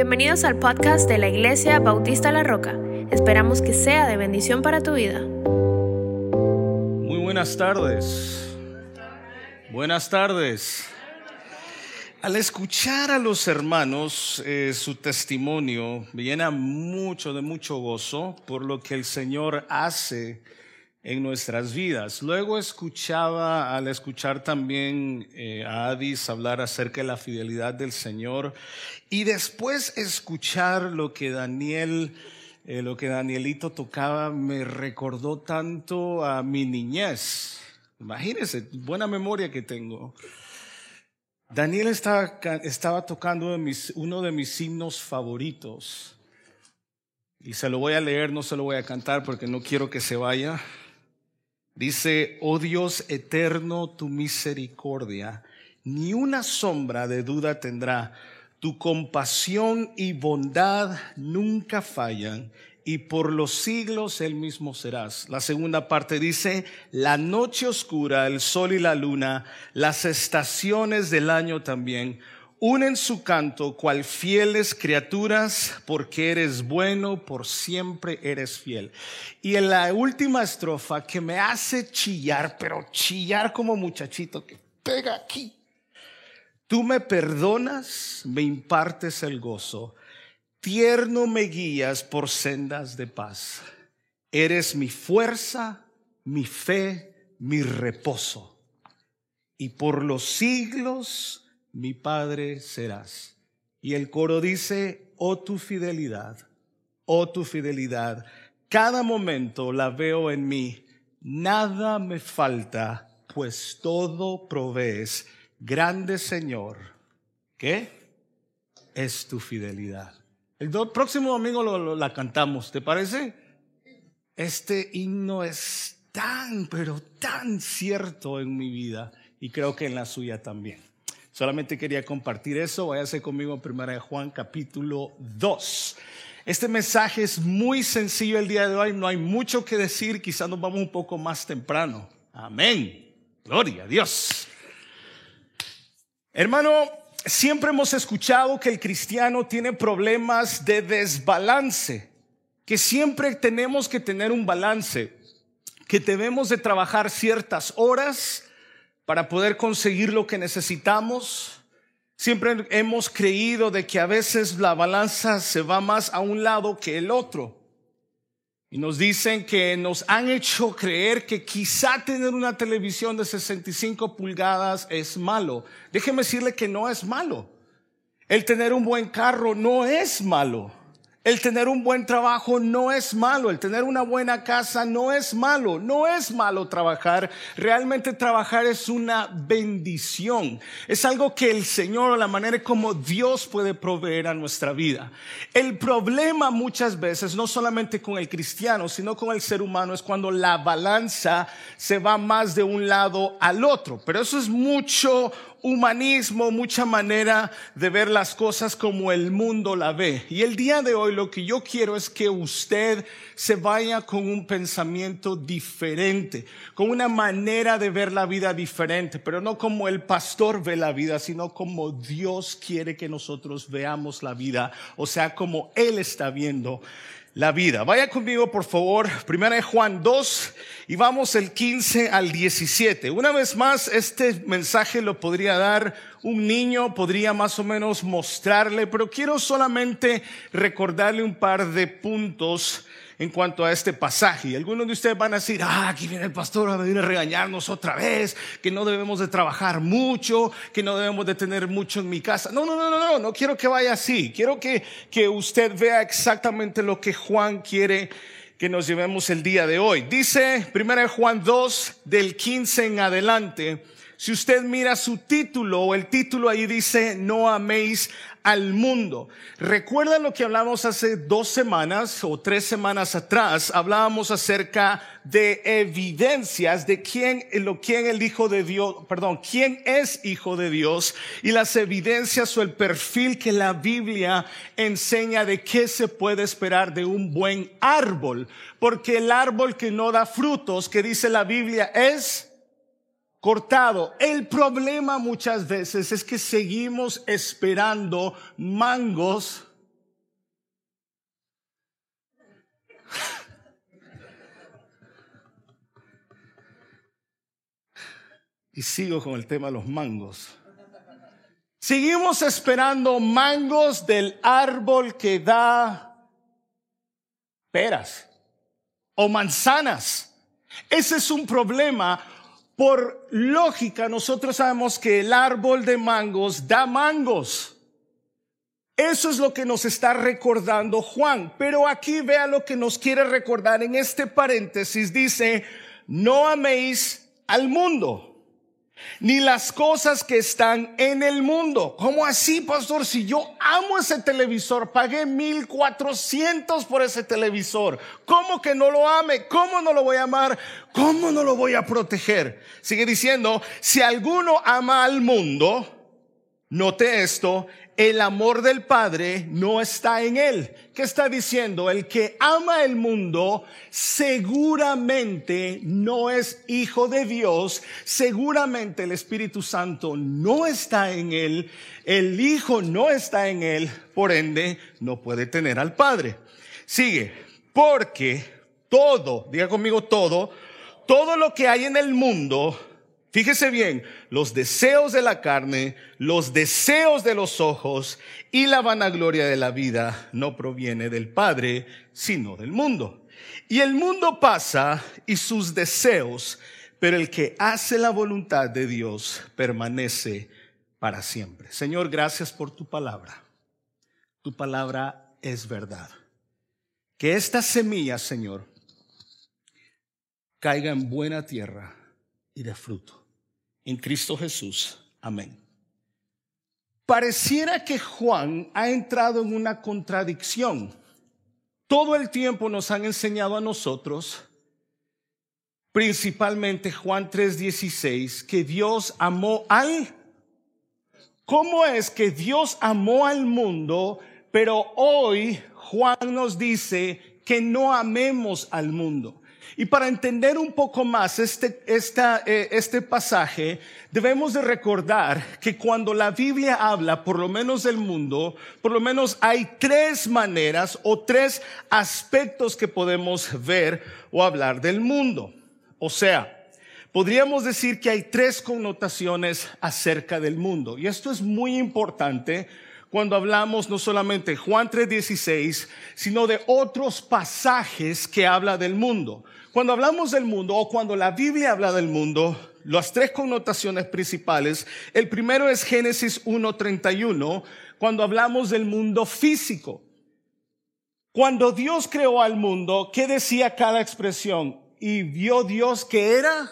Bienvenidos al podcast de la Iglesia Bautista La Roca. Esperamos que sea de bendición para tu vida. Muy buenas tardes. Buenas tardes. Al escuchar a los hermanos eh, su testimonio, me llena mucho de mucho gozo por lo que el Señor hace en nuestras vidas. Luego escuchaba, al escuchar también eh, a Adis hablar acerca de la fidelidad del Señor y después escuchar lo que Daniel, eh, lo que Danielito tocaba, me recordó tanto a mi niñez. Imagínense, buena memoria que tengo. Daniel estaba, estaba tocando uno de mis himnos favoritos. Y se lo voy a leer, no se lo voy a cantar porque no quiero que se vaya. Dice, oh Dios eterno, tu misericordia, ni una sombra de duda tendrá. Tu compasión y bondad nunca fallan y por los siglos el mismo serás. La segunda parte dice, la noche oscura, el sol y la luna, las estaciones del año también unen su canto cual fieles criaturas, porque eres bueno, por siempre eres fiel. Y en la última estrofa que me hace chillar, pero chillar como muchachito que pega aquí. Tú me perdonas, me impartes el gozo, tierno me guías por sendas de paz. Eres mi fuerza, mi fe, mi reposo. Y por los siglos mi Padre serás. Y el coro dice, oh tu fidelidad, oh tu fidelidad, cada momento la veo en mí, nada me falta, pues todo provees. Grande Señor, ¿qué? Es tu fidelidad. El próximo domingo lo, la cantamos, ¿te parece? Este himno es tan, pero tan cierto en mi vida y creo que en la suya también. Solamente quería compartir eso. Váyase conmigo en Primera de Juan capítulo 2. Este mensaje es muy sencillo el día de hoy, no hay mucho que decir, quizás nos vamos un poco más temprano. Amén. Gloria a Dios. Hermano, siempre hemos escuchado que el cristiano tiene problemas de desbalance, que siempre tenemos que tener un balance, que debemos de trabajar ciertas horas, para poder conseguir lo que necesitamos. Siempre hemos creído de que a veces la balanza se va más a un lado que el otro. Y nos dicen que nos han hecho creer que quizá tener una televisión de 65 pulgadas es malo. Déjeme decirle que no es malo. El tener un buen carro no es malo. El tener un buen trabajo no es malo, el tener una buena casa no es malo, no es malo trabajar. Realmente trabajar es una bendición. Es algo que el Señor o la manera como Dios puede proveer a nuestra vida. El problema muchas veces, no solamente con el cristiano, sino con el ser humano, es cuando la balanza se va más de un lado al otro. Pero eso es mucho humanismo, mucha manera de ver las cosas como el mundo la ve. Y el día de hoy lo que yo quiero es que usted se vaya con un pensamiento diferente, con una manera de ver la vida diferente, pero no como el pastor ve la vida, sino como Dios quiere que nosotros veamos la vida, o sea, como Él está viendo la vida. Vaya conmigo, por favor, primera de Juan 2 y vamos el 15 al 17. Una vez más, este mensaje lo podría dar un niño, podría más o menos mostrarle, pero quiero solamente recordarle un par de puntos en cuanto a este pasaje. Algunos de ustedes van a decir, ah, aquí viene el pastor a venir a regañarnos otra vez, que no debemos de trabajar mucho, que no debemos de tener mucho en mi casa. No, no, no, no, no, no quiero que vaya así. Quiero que, que usted vea exactamente lo que Juan quiere que nos llevemos el día de hoy. Dice 1 Juan 2 del 15 en adelante. Si usted mira su título, el título ahí dice, no améis al mundo. Recuerda lo que hablamos hace dos semanas o tres semanas atrás. Hablábamos acerca de evidencias de quién, lo, quién el Hijo de Dios, perdón, quién es Hijo de Dios y las evidencias o el perfil que la Biblia enseña de qué se puede esperar de un buen árbol. Porque el árbol que no da frutos, que dice la Biblia, es cortado. El problema muchas veces es que seguimos esperando mangos. Y sigo con el tema de los mangos. Seguimos esperando mangos del árbol que da peras o manzanas. Ese es un problema por lógica, nosotros sabemos que el árbol de mangos da mangos. Eso es lo que nos está recordando Juan. Pero aquí vea lo que nos quiere recordar en este paréntesis. Dice, no améis al mundo ni las cosas que están en el mundo. ¿Cómo así, pastor? Si yo amo ese televisor, pagué mil cuatrocientos por ese televisor. ¿Cómo que no lo ame? ¿Cómo no lo voy a amar? ¿Cómo no lo voy a proteger? Sigue diciendo, si alguno ama al mundo, note esto, el amor del Padre no está en él. ¿Qué está diciendo? El que ama el mundo seguramente no es hijo de Dios, seguramente el Espíritu Santo no está en él, el Hijo no está en él, por ende no puede tener al Padre. Sigue, porque todo, diga conmigo todo, todo lo que hay en el mundo, Fíjese bien, los deseos de la carne, los deseos de los ojos y la vanagloria de la vida no proviene del Padre, sino del mundo. Y el mundo pasa y sus deseos, pero el que hace la voluntad de Dios permanece para siempre. Señor, gracias por tu palabra. Tu palabra es verdad. Que esta semilla, Señor, caiga en buena tierra y de fruto en Cristo Jesús. Amén. Pareciera que Juan ha entrado en una contradicción. Todo el tiempo nos han enseñado a nosotros, principalmente Juan 3:16, que Dios amó al... ¿Cómo es que Dios amó al mundo, pero hoy Juan nos dice que no amemos al mundo? Y para entender un poco más este, eh, este pasaje, debemos de recordar que cuando la Biblia habla, por lo menos del mundo, por lo menos hay tres maneras o tres aspectos que podemos ver o hablar del mundo. O sea, podríamos decir que hay tres connotaciones acerca del mundo. Y esto es muy importante cuando hablamos no solamente Juan 3:16, sino de otros pasajes que habla del mundo. Cuando hablamos del mundo o cuando la Biblia habla del mundo, las tres connotaciones principales, el primero es Génesis 1.31, cuando hablamos del mundo físico. Cuando Dios creó al mundo, ¿qué decía cada expresión? Y vio Dios que era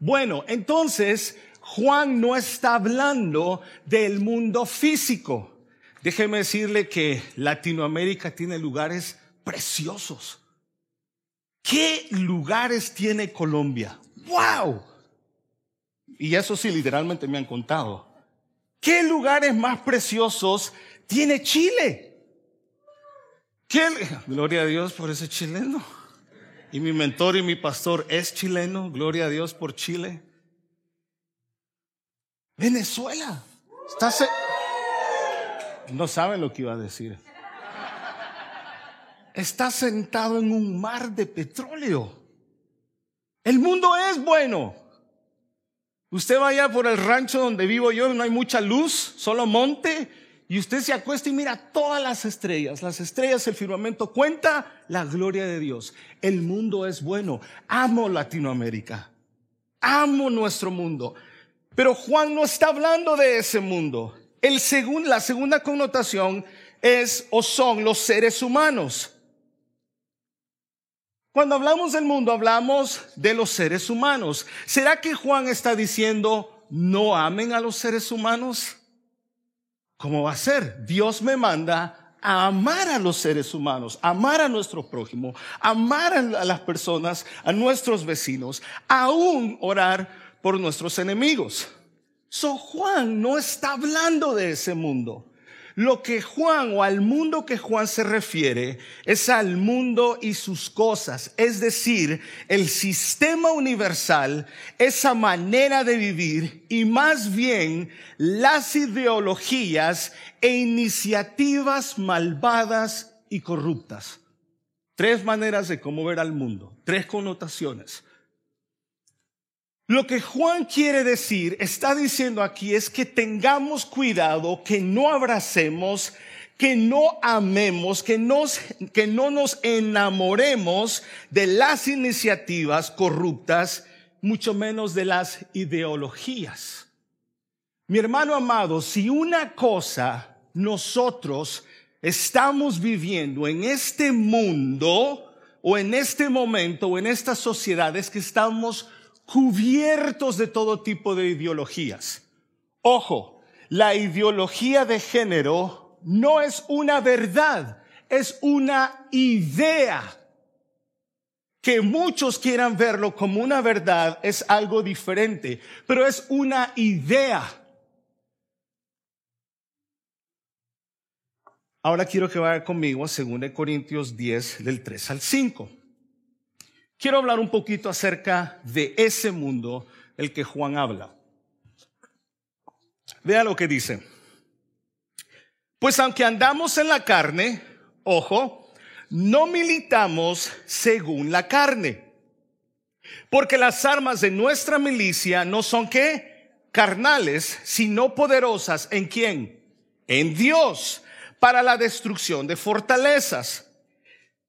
bueno. Entonces, Juan no está hablando del mundo físico. Déjeme decirle que Latinoamérica tiene lugares preciosos. ¿Qué lugares tiene Colombia? ¡Wow! Y eso sí, literalmente me han contado. ¿Qué lugares más preciosos tiene Chile? ¿Qué? Gloria a Dios por ese chileno. Y mi mentor y mi pastor es chileno. Gloria a Dios por Chile. Venezuela. No saben lo que iba a decir está sentado en un mar de petróleo. El mundo es bueno. Usted vaya por el rancho donde vivo yo, no hay mucha luz, solo monte, y usted se acuesta y mira todas las estrellas. Las estrellas, el firmamento cuenta la gloria de Dios. El mundo es bueno. Amo Latinoamérica. Amo nuestro mundo. Pero Juan no está hablando de ese mundo. El la segunda connotación es o son los seres humanos. Cuando hablamos del mundo, hablamos de los seres humanos. ¿Será que Juan está diciendo, no amen a los seres humanos? ¿Cómo va a ser? Dios me manda a amar a los seres humanos, amar a nuestro prójimo, amar a las personas, a nuestros vecinos, aún orar por nuestros enemigos. So Juan no está hablando de ese mundo. Lo que Juan o al mundo que Juan se refiere es al mundo y sus cosas, es decir, el sistema universal, esa manera de vivir y más bien las ideologías e iniciativas malvadas y corruptas. Tres maneras de cómo ver al mundo, tres connotaciones. Lo que Juan quiere decir, está diciendo aquí, es que tengamos cuidado, que no abracemos, que no amemos, que, nos, que no nos enamoremos de las iniciativas corruptas, mucho menos de las ideologías. Mi hermano amado, si una cosa nosotros estamos viviendo en este mundo o en este momento o en esta sociedad es que estamos cubiertos de todo tipo de ideologías. Ojo, la ideología de género no es una verdad, es una idea. Que muchos quieran verlo como una verdad es algo diferente, pero es una idea. Ahora quiero que vaya conmigo a 2 Corintios 10 del 3 al 5. Quiero hablar un poquito acerca de ese mundo el que Juan habla. Vea lo que dice. Pues aunque andamos en la carne, ojo, no militamos según la carne. Porque las armas de nuestra milicia no son qué? Carnales, sino poderosas en quién? En Dios para la destrucción de fortalezas.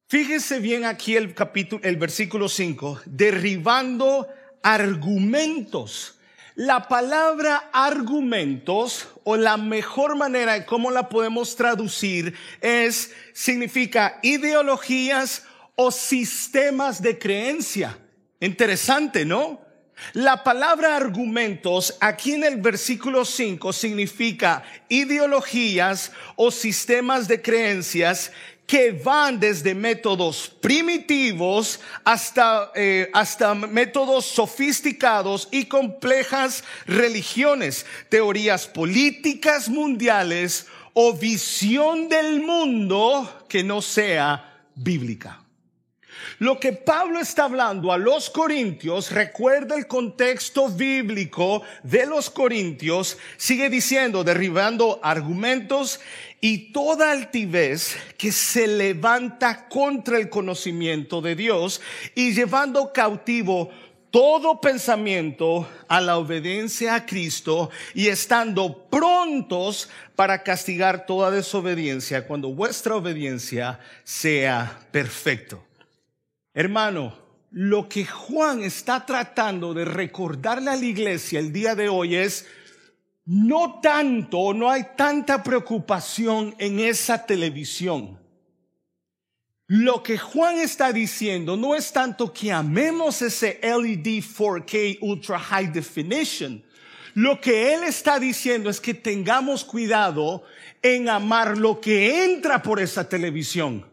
Fíjese bien aquí el capítulo, el versículo 5, derribando argumentos. La palabra argumentos o la mejor manera de cómo la podemos traducir es, significa ideologías o sistemas de creencia. Interesante, ¿no? La palabra argumentos aquí en el versículo 5 significa ideologías o sistemas de creencias que van desde métodos primitivos hasta, eh, hasta métodos sofisticados y complejas religiones, teorías políticas mundiales o visión del mundo que no sea bíblica. Lo que Pablo está hablando a los corintios, recuerda el contexto bíblico de los corintios, sigue diciendo, derribando argumentos y toda altivez que se levanta contra el conocimiento de Dios y llevando cautivo todo pensamiento a la obediencia a Cristo y estando prontos para castigar toda desobediencia cuando vuestra obediencia sea perfecto. Hermano, lo que Juan está tratando de recordarle a la iglesia el día de hoy es, no tanto, no hay tanta preocupación en esa televisión. Lo que Juan está diciendo no es tanto que amemos ese LED 4K Ultra High Definition. Lo que él está diciendo es que tengamos cuidado en amar lo que entra por esa televisión.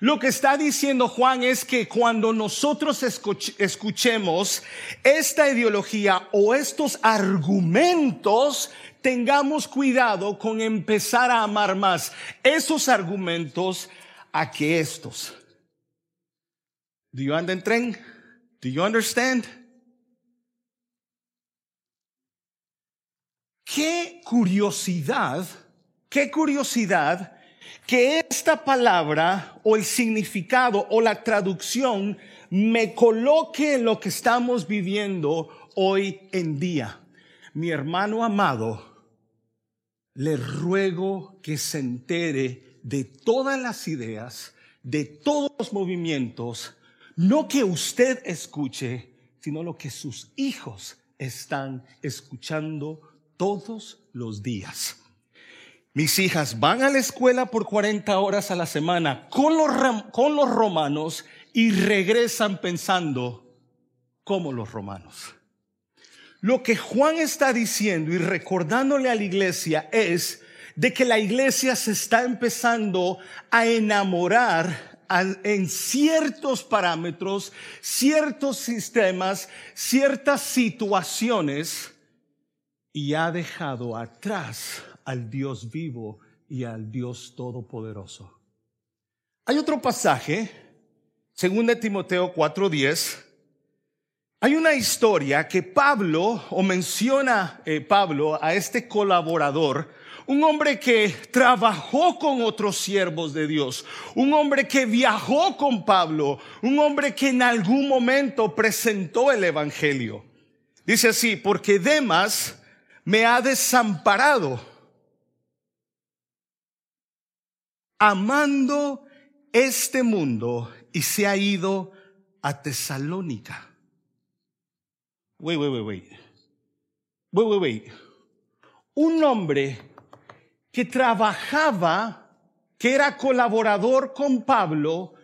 Lo que está diciendo Juan es que cuando nosotros escuchemos esta ideología o estos argumentos, tengamos cuidado con empezar a amar más esos argumentos a que estos. Do you understand? Do you understand? Qué curiosidad, qué curiosidad que esta palabra o el significado o la traducción me coloque en lo que estamos viviendo hoy en día. Mi hermano amado, le ruego que se entere de todas las ideas, de todos los movimientos, no que usted escuche, sino lo que sus hijos están escuchando todos los días. Mis hijas van a la escuela por 40 horas a la semana con los, con los romanos y regresan pensando como los romanos. Lo que Juan está diciendo y recordándole a la iglesia es de que la iglesia se está empezando a enamorar en ciertos parámetros, ciertos sistemas, ciertas situaciones y ha dejado atrás al Dios vivo y al Dios todopoderoso. Hay otro pasaje, según de Timoteo 4:10, hay una historia que Pablo, o menciona eh, Pablo a este colaborador, un hombre que trabajó con otros siervos de Dios, un hombre que viajó con Pablo, un hombre que en algún momento presentó el Evangelio. Dice así, porque Demas me ha desamparado, amando este mundo y se ha ido a Tesalónica. Wait, wait, wait, wait. Wait, wait, wait. Un hombre que trabajaba, que era colaborador con Pablo,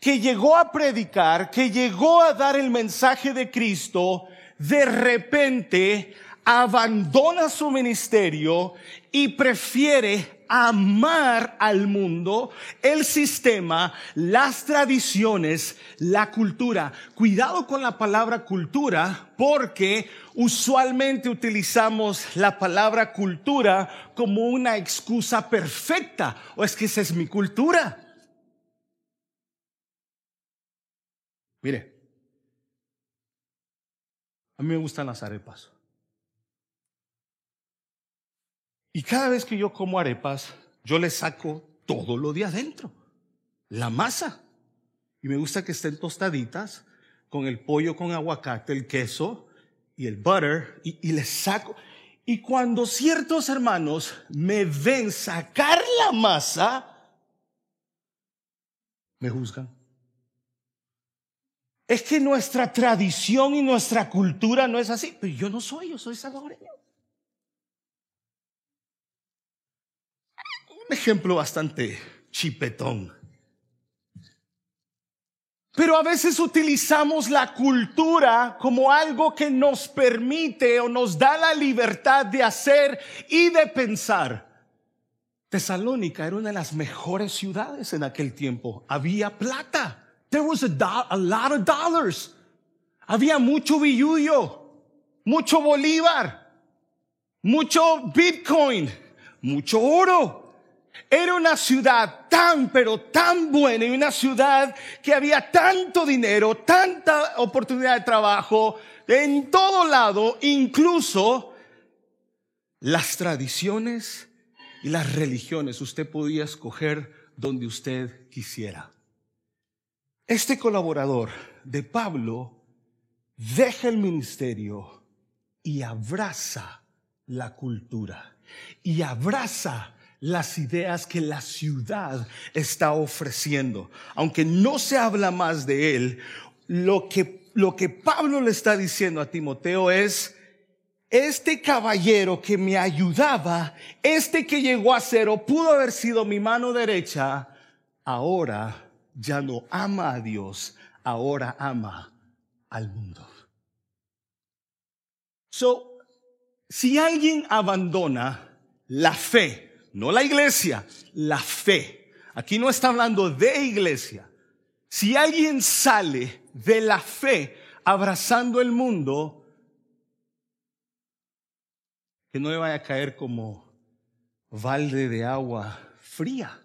que llegó a predicar, que llegó a dar el mensaje de Cristo, de repente abandona su ministerio y prefiere amar al mundo, el sistema, las tradiciones, la cultura. Cuidado con la palabra cultura porque usualmente utilizamos la palabra cultura como una excusa perfecta. O es que esa es mi cultura. Mire, a mí me gustan las arepas. Y cada vez que yo como arepas, yo le saco todo lo de adentro, la masa. Y me gusta que estén tostaditas con el pollo con aguacate, el queso y el butter, y, y les saco. Y cuando ciertos hermanos me ven sacar la masa, me juzgan. Es que nuestra tradición y nuestra cultura no es así. Pero yo no soy, yo soy salvadoreño. Un ejemplo bastante chipetón. Pero a veces utilizamos la cultura como algo que nos permite o nos da la libertad de hacer y de pensar. Tesalónica era una de las mejores ciudades en aquel tiempo. Había plata. There was a, lot of dollars. Había mucho billullo, mucho bolívar, mucho bitcoin, mucho oro. Era una ciudad tan, pero tan buena y una ciudad que había tanto dinero, tanta oportunidad de trabajo en todo lado, incluso las tradiciones y las religiones. Usted podía escoger donde usted quisiera. Este colaborador de Pablo deja el ministerio y abraza la cultura y abraza las ideas que la ciudad está ofreciendo. Aunque no se habla más de él, lo que, lo que Pablo le está diciendo a Timoteo es, este caballero que me ayudaba, este que llegó a ser o pudo haber sido mi mano derecha, ahora ya no ama a Dios, ahora ama al mundo. So, si alguien abandona la fe, no la iglesia, la fe. Aquí no está hablando de iglesia. Si alguien sale de la fe abrazando el mundo, que no le vaya a caer como balde de agua fría.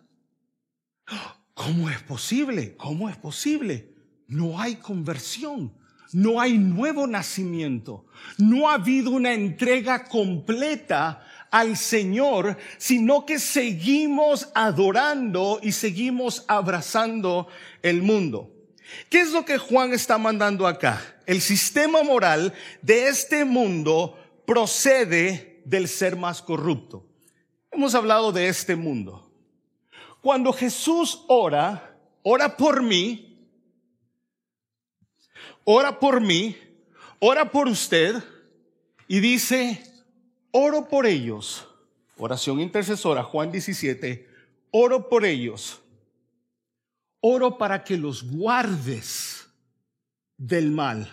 ¿Cómo es posible? ¿Cómo es posible? No hay conversión, no hay nuevo nacimiento, no ha habido una entrega completa al Señor, sino que seguimos adorando y seguimos abrazando el mundo. ¿Qué es lo que Juan está mandando acá? El sistema moral de este mundo procede del ser más corrupto. Hemos hablado de este mundo. Cuando Jesús ora, ora por mí, ora por mí, ora por usted y dice, oro por ellos. Oración intercesora, Juan 17, oro por ellos. Oro para que los guardes del mal.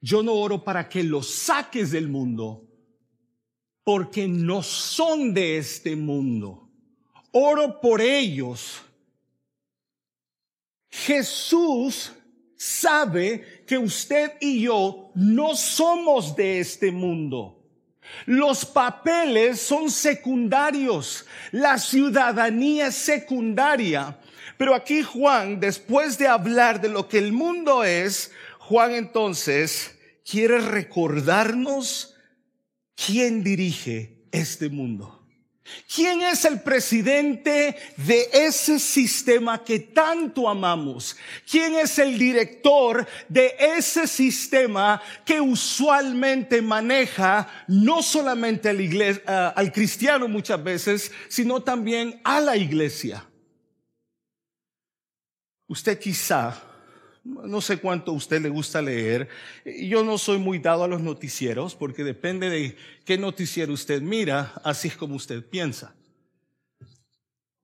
Yo no oro para que los saques del mundo, porque no son de este mundo. Oro por ellos. Jesús sabe que usted y yo no somos de este mundo. Los papeles son secundarios, la ciudadanía es secundaria. Pero aquí Juan, después de hablar de lo que el mundo es, Juan entonces quiere recordarnos quién dirige este mundo. ¿Quién es el presidente de ese sistema que tanto amamos? ¿Quién es el director de ese sistema que usualmente maneja no solamente al, al cristiano muchas veces, sino también a la iglesia? Usted quizá no sé cuánto a usted le gusta leer. Yo no soy muy dado a los noticieros porque depende de qué noticiero usted mira, así es como usted piensa.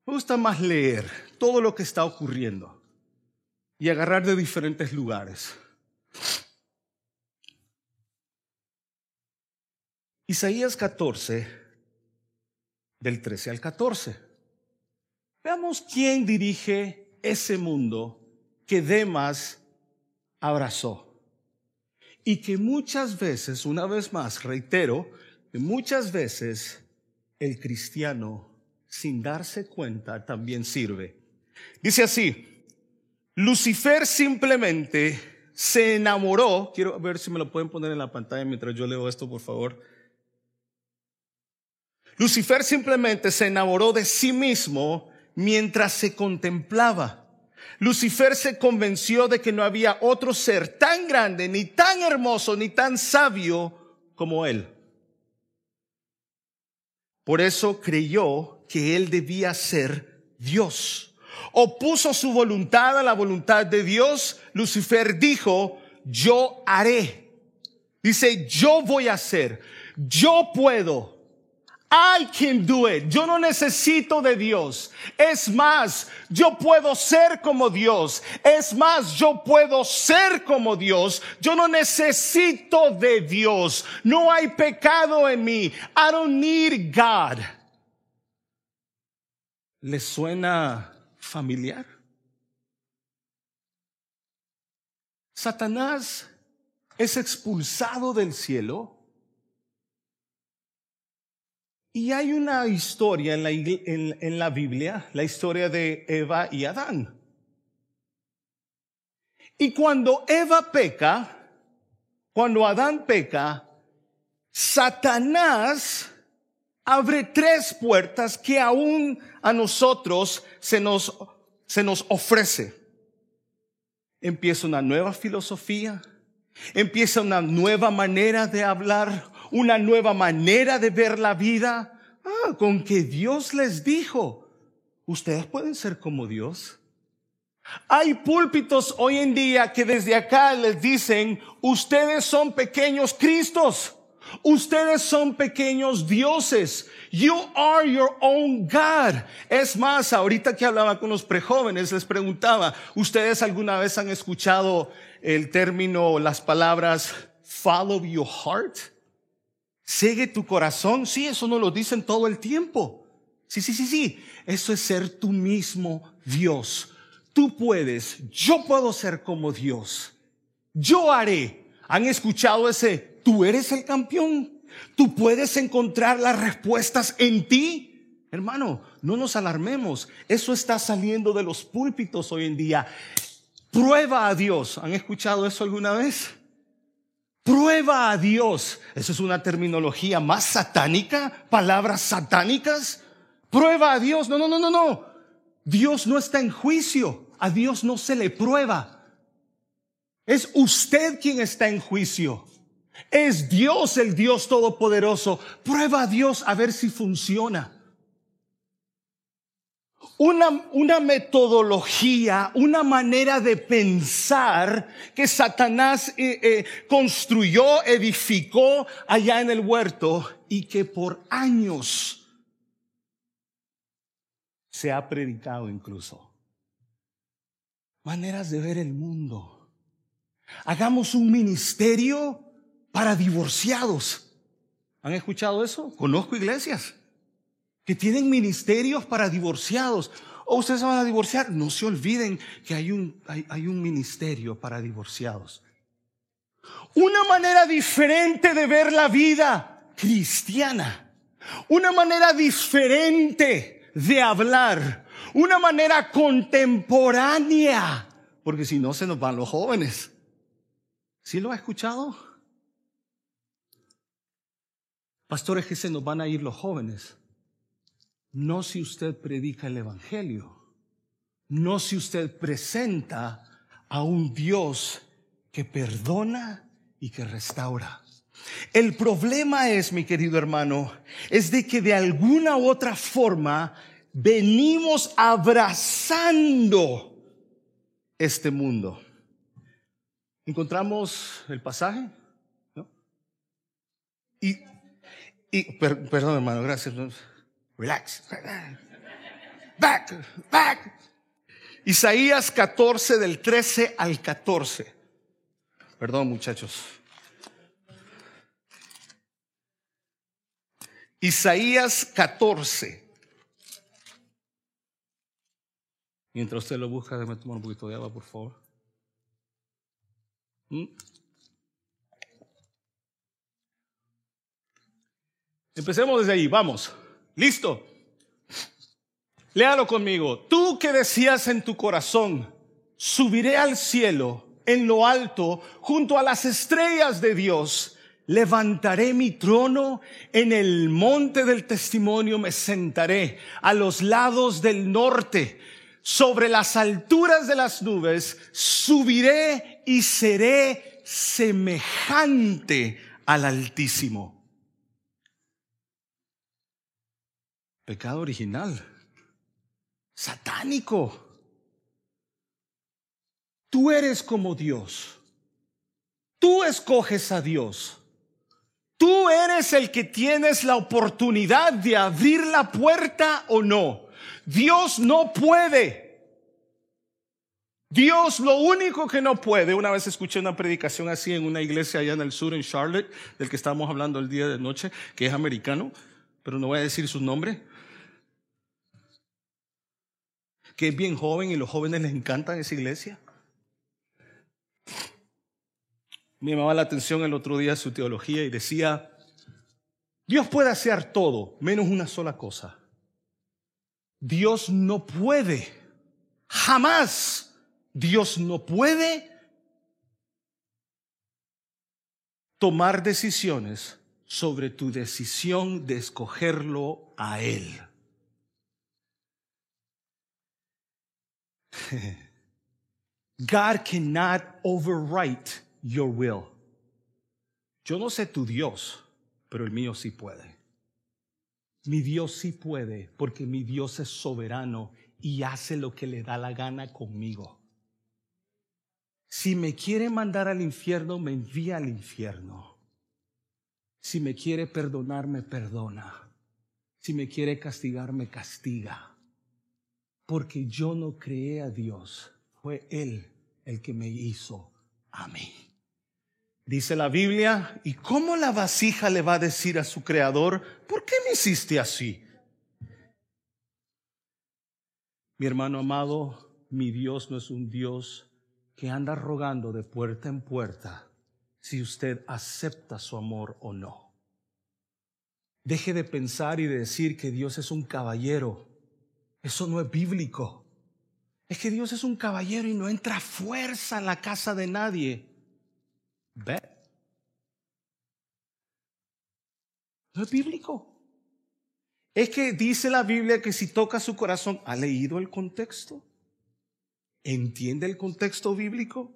Me gusta más leer todo lo que está ocurriendo y agarrar de diferentes lugares. Isaías 14, del 13 al 14. Veamos quién dirige ese mundo que Demas abrazó. Y que muchas veces, una vez más, reitero, que muchas veces el cristiano, sin darse cuenta, también sirve. Dice así, Lucifer simplemente se enamoró, quiero ver si me lo pueden poner en la pantalla mientras yo leo esto, por favor. Lucifer simplemente se enamoró de sí mismo mientras se contemplaba Lucifer se convenció de que no había otro ser tan grande, ni tan hermoso, ni tan sabio como él. Por eso creyó que él debía ser Dios. Opuso su voluntad a la voluntad de Dios. Lucifer dijo, yo haré. Dice, yo voy a hacer. Yo puedo. I can do it. Yo no necesito de Dios. Es más, yo puedo ser como Dios. Es más, yo puedo ser como Dios. Yo no necesito de Dios. No hay pecado en mí. I don't need God. ¿Le suena familiar? Satanás es expulsado del cielo Y hay una historia en la, Biblia, la historia de Eva y Adán. Y cuando Eva peca, cuando Adán peca, Satanás abre tres puertas que aún a nosotros se nos, se nos ofrece. Empieza una nueva filosofía, empieza una nueva manera de hablar, una nueva manera de ver la vida. Ah, con que Dios les dijo, ustedes pueden ser como Dios. Hay púlpitos hoy en día que desde acá les dicen, ustedes son pequeños Cristos. Ustedes son pequeños dioses. You are your own God. Es más, ahorita que hablaba con los prejóvenes, les preguntaba, ¿ustedes alguna vez han escuchado el término, las palabras, follow your heart? Sigue tu corazón. Sí, eso no lo dicen todo el tiempo. Sí, sí, sí, sí. Eso es ser tú mismo Dios. Tú puedes, yo puedo ser como Dios. Yo haré. ¿Han escuchado ese? Tú eres el campeón. Tú puedes encontrar las respuestas en ti. Hermano, no nos alarmemos. Eso está saliendo de los púlpitos hoy en día. Prueba a Dios. ¿Han escuchado eso alguna vez? Prueba a Dios. Eso es una terminología más satánica, palabras satánicas. Prueba a Dios. No, no, no, no, no. Dios no está en juicio. A Dios no se le prueba. Es usted quien está en juicio. Es Dios el Dios Todopoderoso. Prueba a Dios a ver si funciona una, una metodología, una manera de pensar que Satanás eh, eh, construyó, edificó allá en el huerto y que por años se ha predicado incluso. Maneras de ver el mundo. Hagamos un ministerio para divorciados. ¿Han escuchado eso? Conozco iglesias que tienen ministerios para divorciados. O ustedes van a divorciar, no se olviden que hay un, hay, un ministerio para divorciados. Una manera diferente de ver la vida cristiana. Una manera diferente de hablar. Una manera contemporánea. Porque si no, se nos van los jóvenes. ¿Sí lo ha escuchado? Pastores, que se nos van a ir los jóvenes. No si usted predica el Evangelio, no si usted presenta a un Dios que perdona y que restaura. El problema es, mi querido hermano, es de que de alguna u otra forma venimos abrazando este mundo. Encontramos el pasaje, ¿no? Y, y perdón hermano, gracias. Relax. Back, back. Isaías 14 del 13 al 14. Perdón muchachos. Isaías 14. Mientras usted lo busca, déjame tomar un poquito de agua, por favor. ¿Mm? Empecemos desde ahí, vamos. ¿Listo? Léalo conmigo. Tú que decías en tu corazón, subiré al cielo en lo alto junto a las estrellas de Dios. Levantaré mi trono en el monte del testimonio, me sentaré a los lados del norte sobre las alturas de las nubes, subiré y seré semejante al Altísimo. Pecado original, satánico. Tú eres como Dios. Tú escoges a Dios. Tú eres el que tienes la oportunidad de abrir la puerta o no. Dios no puede. Dios lo único que no puede, una vez escuché una predicación así en una iglesia allá en el sur, en Charlotte, del que estábamos hablando el día de noche, que es americano, pero no voy a decir su nombre, que es bien joven y los jóvenes les encanta esa iglesia. Me llamaba la atención el otro día su teología y decía, Dios puede hacer todo, menos una sola cosa. Dios no puede, jamás Dios no puede tomar decisiones sobre tu decisión de escogerlo a Él. God cannot overwrite your will. Yo no sé tu Dios, pero el mío sí puede. Mi Dios sí puede porque mi Dios es soberano y hace lo que le da la gana conmigo. Si me quiere mandar al infierno, me envía al infierno. Si me quiere perdonar, me perdona. Si me quiere castigar, me castiga. Porque yo no creé a Dios, fue Él el que me hizo a mí. Dice la Biblia, ¿y cómo la vasija le va a decir a su creador, ¿por qué me hiciste así? Mi hermano amado, mi Dios no es un Dios que anda rogando de puerta en puerta si usted acepta su amor o no. Deje de pensar y de decir que Dios es un caballero. Eso no es bíblico. Es que Dios es un caballero y no entra fuerza en la casa de nadie. Ve. No es bíblico. Es que dice la Biblia que si toca su corazón, ¿ha leído el contexto? ¿Entiende el contexto bíblico?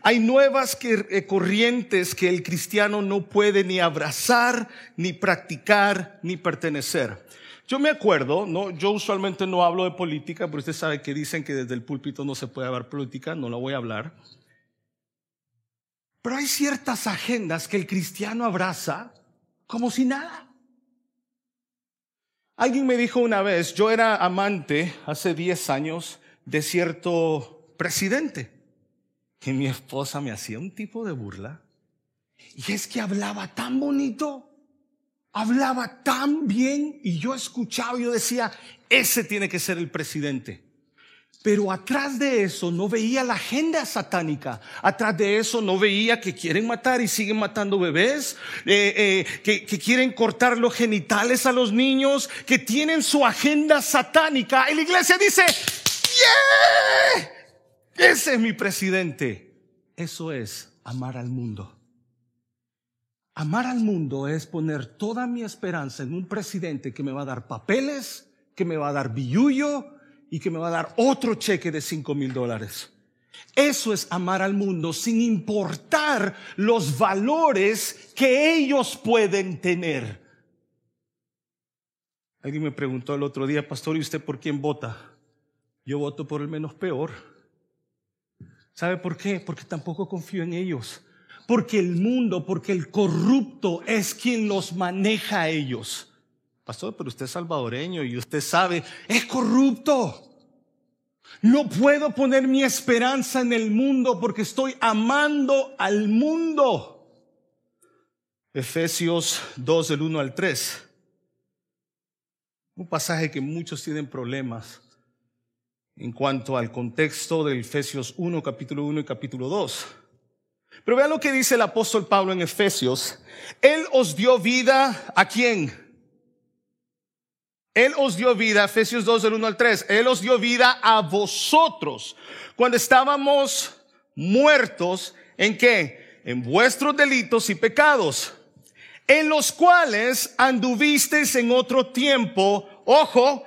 Hay nuevas eh, corrientes que el cristiano no puede ni abrazar, ni practicar, ni pertenecer. Yo me acuerdo, ¿no? yo usualmente no hablo de política, pero usted sabe que dicen que desde el púlpito no se puede hablar política, no la voy a hablar. Pero hay ciertas agendas que el cristiano abraza como si nada. Alguien me dijo una vez, yo era amante hace 10 años de cierto presidente, y mi esposa me hacía un tipo de burla, y es que hablaba tan bonito, hablaba tan bien, y yo escuchaba, y yo decía, ese tiene que ser el presidente. Pero atrás de eso no veía la agenda satánica. Atrás de eso no veía que quieren matar y siguen matando bebés, eh, eh, que, quieren cortar los genitales a los niños, que tienen su agenda satánica. Y la iglesia dice. Ese es mi presidente. Eso es amar al mundo. Amar al mundo es poner toda mi esperanza en un presidente que me va a dar papeles, que me va a dar billuyo y que me va a dar otro cheque de cinco mil dólares. Eso es amar al mundo sin importar los valores que ellos pueden tener. Alguien me preguntó el otro día, pastor, ¿y usted por quién vota? Yo voto por el menos peor. ¿Sabe por qué? Porque tampoco confío en ellos. Porque el mundo, porque el corrupto es quien los maneja a ellos. Pastor, pero usted es salvadoreño y usted sabe, es corrupto. No puedo poner mi esperanza en el mundo porque estoy amando al mundo. Efesios 2 del 1 al 3. Un pasaje que muchos tienen problemas en cuanto al contexto de Efesios 1, capítulo 1 y capítulo 2. Pero vean lo que dice el apóstol Pablo en Efesios. Él os dio vida a quién? Él os dio vida, Efesios 2 del 1 al 3, Él os dio vida a vosotros cuando estábamos muertos en qué? En vuestros delitos y pecados, en los cuales anduvisteis en otro tiempo, ojo,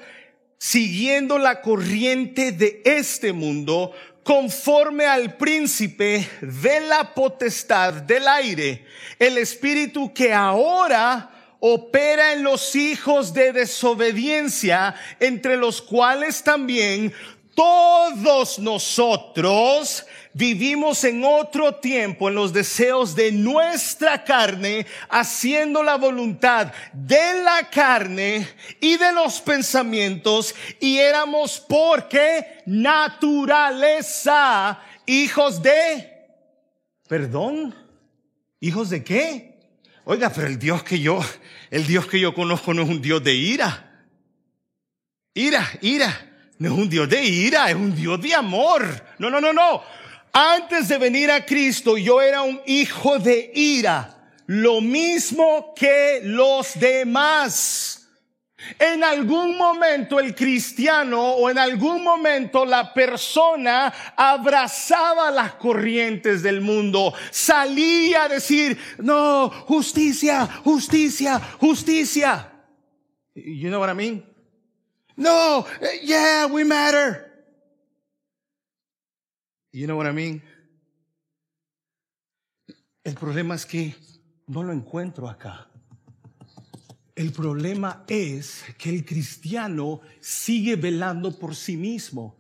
siguiendo la corriente de este mundo, conforme al príncipe de la potestad del aire, el espíritu que ahora opera en los hijos de desobediencia, entre los cuales también todos nosotros vivimos en otro tiempo en los deseos de nuestra carne, haciendo la voluntad de la carne y de los pensamientos, y éramos porque naturaleza hijos de perdón, hijos de qué? Oiga, pero el Dios que yo, el Dios que yo conozco no es un Dios de ira. Ira, ira. No es un Dios de ira, es un Dios de amor. No, no, no, no. Antes de venir a Cristo yo era un hijo de ira. Lo mismo que los demás. En algún momento el cristiano o en algún momento la persona abrazaba las corrientes del mundo, salía a decir, no, justicia, justicia, justicia. You know what I mean? No, yeah, we matter. You know what I mean? El problema es que no lo encuentro acá. El problema es que el cristiano sigue velando por sí mismo.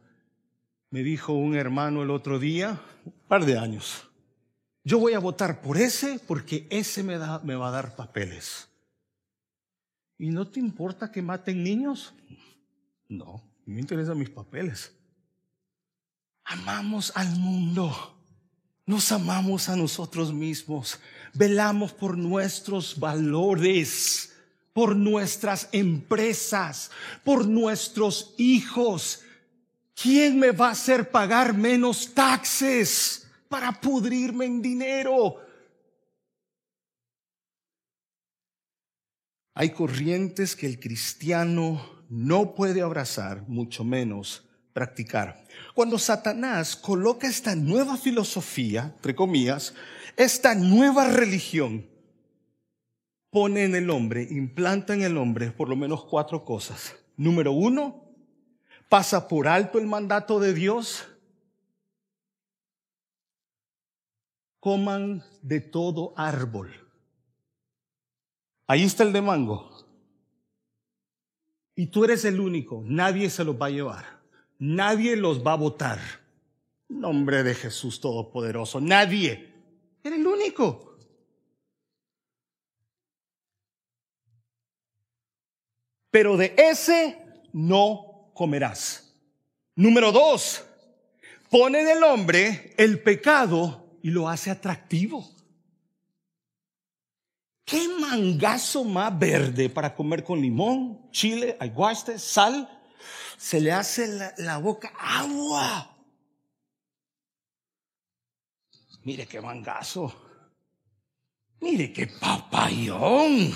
Me dijo un hermano el otro día, un par de años, yo voy a votar por ese porque ese me, da, me va a dar papeles. ¿Y no te importa que maten niños? No, me interesan mis papeles. Amamos al mundo. Nos amamos a nosotros mismos. Velamos por nuestros valores por nuestras empresas, por nuestros hijos. ¿Quién me va a hacer pagar menos taxes para pudrirme en dinero? Hay corrientes que el cristiano no puede abrazar, mucho menos practicar. Cuando Satanás coloca esta nueva filosofía, entre comillas, esta nueva religión, pone en el hombre, implanta en el hombre por lo menos cuatro cosas. Número uno, pasa por alto el mandato de Dios. Coman de todo árbol. Ahí está el de mango. Y tú eres el único, nadie se los va a llevar. Nadie los va a votar. Nombre de Jesús Todopoderoso, nadie. Eres el único. pero de ese no comerás. Número dos, pone en el hombre el pecado y lo hace atractivo. ¿Qué mangazo más verde para comer con limón, chile, aguaste, sal? Se le hace la, boca agua. Mire qué mangazo. Mire qué papayón.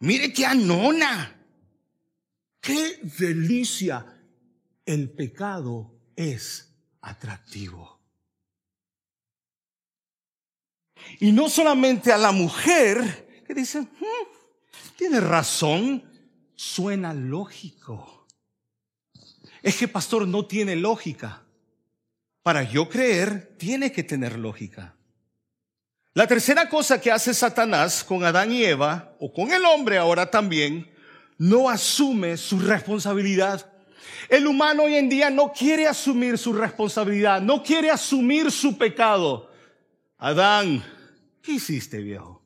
Mire qué anona. Qué delicia. El pecado es atractivo. Y no solamente a la mujer que dice, hmm, tiene razón, suena lógico. Es que, pastor, no tiene lógica. Para yo creer, tiene que tener lógica. La tercera cosa que hace Satanás con Adán y Eva, o con el hombre ahora también, no asume su responsabilidad. El humano hoy en día no quiere asumir su responsabilidad, no quiere asumir su pecado. Adán, ¿qué hiciste, viejo?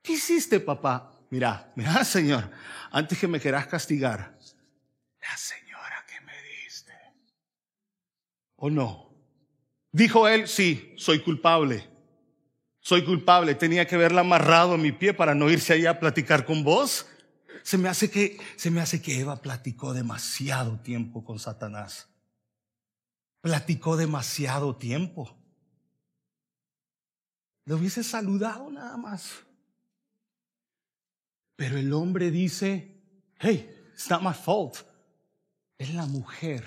¿Qué hiciste, papá? Mira, mira, Señor, antes que me quieras castigar, la señora que me diste. ¿O no? Dijo él, sí, soy culpable. Soy culpable, tenía que haberla amarrado a mi pie para no irse allá a platicar con vos. Se me hace que, se me hace que Eva platicó demasiado tiempo con Satanás. Platicó demasiado tiempo. Le hubiese saludado nada más. Pero el hombre dice, hey, it's not my fault. Es la mujer.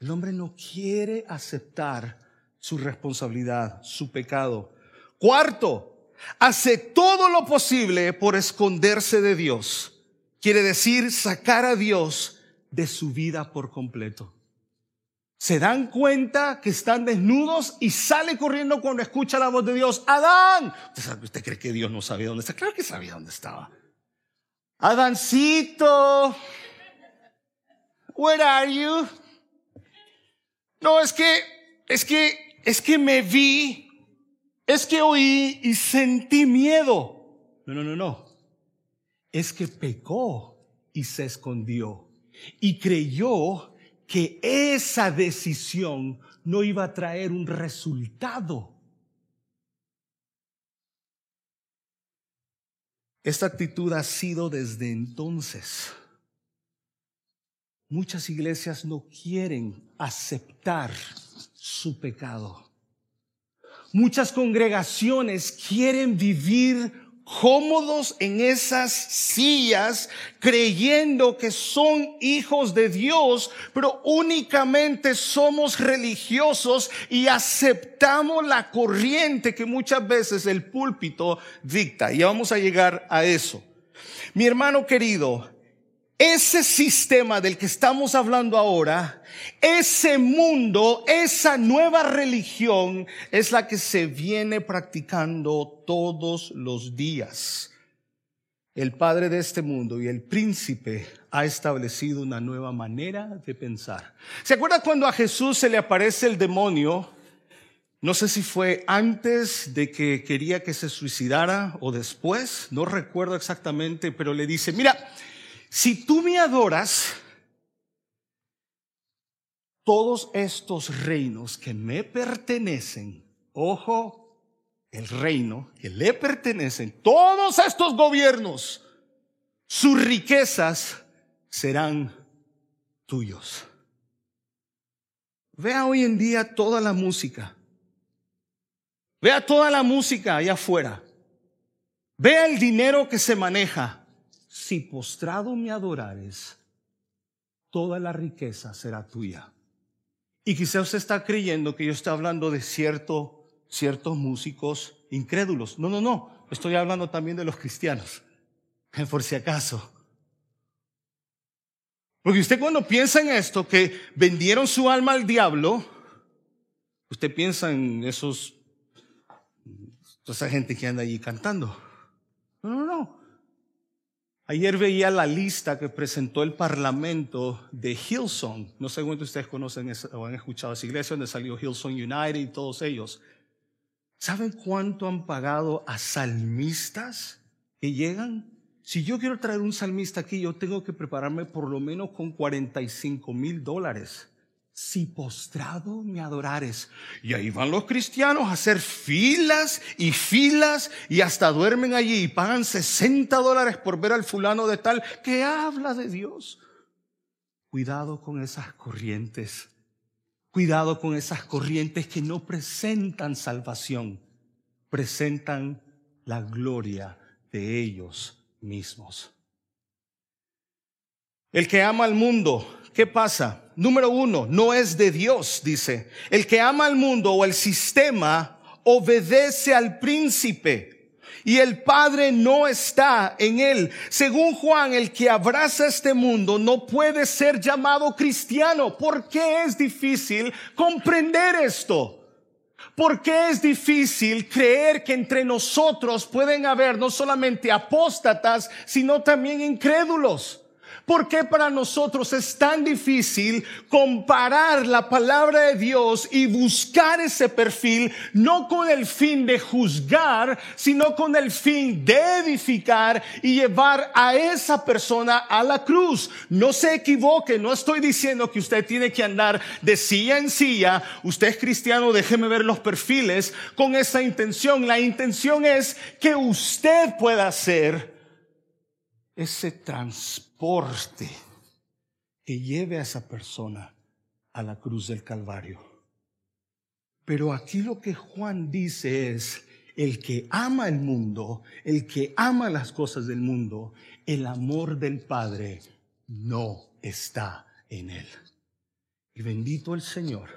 El hombre no quiere aceptar su responsabilidad, su pecado. Cuarto, hace todo lo posible por esconderse de Dios. Quiere decir sacar a Dios de su vida por completo. Se dan cuenta que están desnudos y sale corriendo cuando escucha la voz de Dios. Adán. ¿Usted cree que Dios no sabía dónde está? Claro que sabía dónde estaba. Adancito, where are you? No, es que, es que, es que me vi, es que oí y sentí miedo. No, no, no, no. Es que pecó y se escondió y creyó que esa decisión no iba a traer un resultado. Esta actitud ha sido desde entonces. Muchas iglesias no quieren aceptar su pecado. Muchas congregaciones quieren vivir cómodos en esas sillas creyendo que son hijos de Dios, pero únicamente somos religiosos y aceptamos la corriente que muchas veces el púlpito dicta. Y vamos a llegar a eso. Mi hermano querido, ese sistema del que estamos hablando ahora, ese mundo, esa nueva religión es la que se viene practicando todos los días. El padre de este mundo y el príncipe ha establecido una nueva manera de pensar. ¿Se acuerda cuando a Jesús se le aparece el demonio? No sé si fue antes de que quería que se suicidara o después, no recuerdo exactamente, pero le dice, mira, si tú me adoras, todos estos reinos que me pertenecen, ojo, el reino que le pertenecen, todos estos gobiernos, sus riquezas serán tuyos. Vea hoy en día toda la música. Vea toda la música allá afuera. Vea el dinero que se maneja si postrado me adorares, toda la riqueza será tuya. Y quizás usted está creyendo que yo estoy hablando de cierto, ciertos músicos incrédulos. No, no, no. Estoy hablando también de los cristianos. Por si acaso. Porque usted cuando piensa en esto, que vendieron su alma al diablo, usted piensa en esos, esa gente que anda allí cantando. No, no, no. Ayer veía la lista que presentó el Parlamento de Hillsong. No sé cuántos ustedes conocen o han escuchado esa iglesia donde salió Hillsong United y todos ellos. ¿Saben cuánto han pagado a salmistas que llegan? Si yo quiero traer un salmista aquí, yo tengo que prepararme por lo menos con 45 mil dólares si postrado me adorares. Y ahí van los cristianos a hacer filas y filas y hasta duermen allí y pagan 60 dólares por ver al fulano de tal que habla de Dios. Cuidado con esas corrientes. Cuidado con esas corrientes que no presentan salvación, presentan la gloria de ellos mismos. El que ama al mundo, ¿qué pasa? número uno, no es de Dios, dice. El que ama al mundo o el sistema obedece al príncipe. y el Padre no está en él. Según Juan, el que abraza este mundo no puede ser llamado cristiano. ¿Por qué es difícil comprender esto? ¿Por qué es difícil creer que entre nosotros pueden haber no solamente apóstatas, sino también incrédulos? ¿Por qué para nosotros es tan difícil comparar la palabra de Dios y buscar ese perfil no con el fin de juzgar, sino con el fin de edificar y llevar a esa persona a la cruz? No se equivoque, no estoy diciendo que usted tiene que andar de silla en silla, usted es cristiano, déjeme ver los perfiles con esa intención. La intención es que usted pueda ser ese transporte que lleve a esa persona a la cruz del Calvario. Pero aquí lo que Juan dice es, el que ama el mundo, el que ama las cosas del mundo, el amor del Padre no está en él. Y bendito el Señor,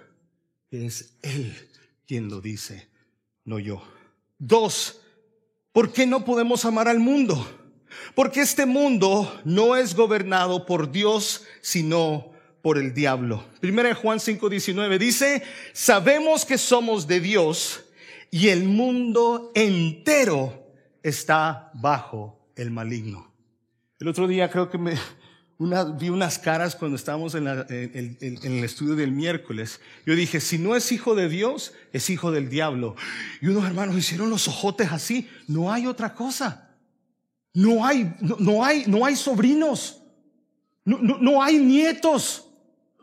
que es Él quien lo dice, no yo. Dos, ¿por qué no podemos amar al mundo? Porque este mundo no es gobernado por Dios, sino por el diablo. Primera de Juan 5:19 dice, sabemos que somos de Dios y el mundo entero está bajo el maligno. El otro día creo que me, vi unas caras cuando estábamos en, en, el estudio del miércoles. Yo dije, si no es hijo de Dios, es hijo del diablo. Y unos hermanos hicieron los ojotes así. No hay otra cosa. No hay, no, hay, no hay sobrinos. No, no, hay nietos.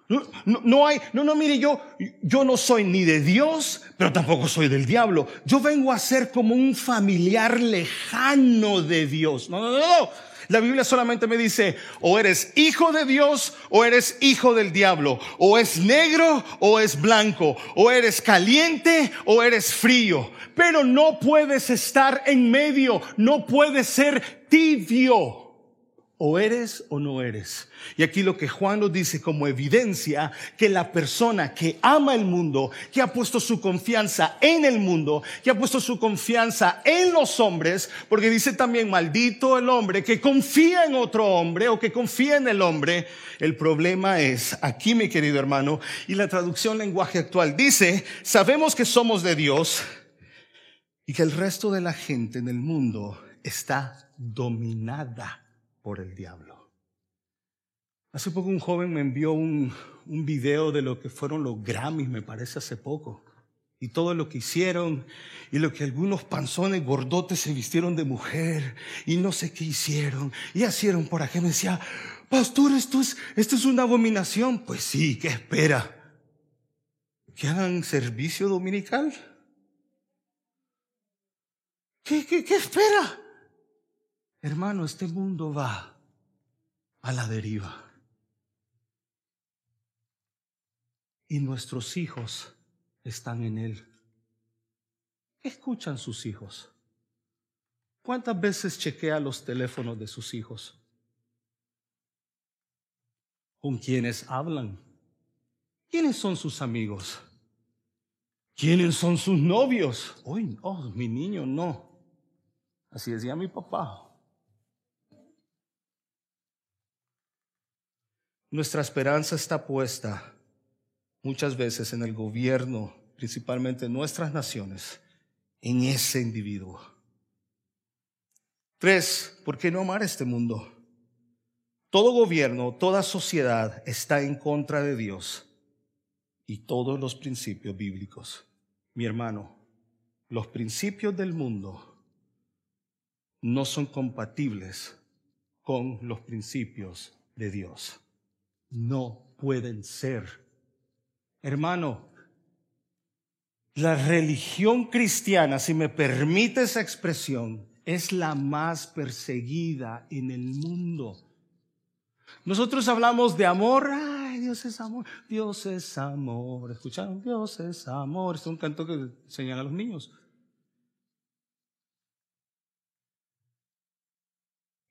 No, no, hay, no, no, mire, yo, yo no soy ni de Dios, pero tampoco soy del diablo. Yo vengo a ser como un familiar lejano de Dios. No, no, no, no. La Biblia solamente me dice, o eres hijo de Dios o eres hijo del diablo, o es negro o es blanco, o eres caliente o eres frío, pero no puedes estar en medio, no puedes ser tibio. O eres o no eres. Y aquí lo que Juan nos dice como evidencia que la persona que ama el mundo, que ha puesto su confianza en el mundo, que ha puesto su confianza en los hombres, porque dice también maldito el hombre que confía en otro hombre o que confía en el hombre. El problema es, aquí mi querido hermano, y la traducción lenguaje actual dice, sabemos que somos de Dios y que el resto de la gente en el mundo está dominada por el diablo. Hace poco un joven me envió un, un video de lo que fueron los Grammys, me parece hace poco, y todo lo que hicieron, y lo que algunos panzones gordotes se vistieron de mujer, y no sé qué hicieron, y hicieron por aquí. Me decía, pastor, esto es, esto es una abominación. Pues sí, ¿qué espera? ¿Que hagan servicio dominical? ¿Qué, qué, qué espera? Hermano, este mundo va a la deriva. Y nuestros hijos están en él. ¿Qué escuchan sus hijos? ¿Cuántas veces chequea los teléfonos de sus hijos? ¿Con quiénes hablan? ¿Quiénes son sus amigos? ¿Quiénes son sus novios? Uy, oh, mi niño, no. Así decía mi papá. Nuestra esperanza está puesta muchas veces en el gobierno, principalmente en nuestras naciones, en ese individuo. Tres, ¿por qué no amar este mundo? Todo gobierno, toda sociedad está en contra de Dios y todos los principios bíblicos. Mi hermano, los principios del mundo no son compatibles con los principios de Dios no pueden ser. Hermano, la religión cristiana, si me permite esa expresión, es la más perseguida en el mundo. Nosotros hablamos de amor, ay, Dios es amor, Dios es amor. ¿Escucharon? Dios es amor. Es un canto que enseñan a los niños.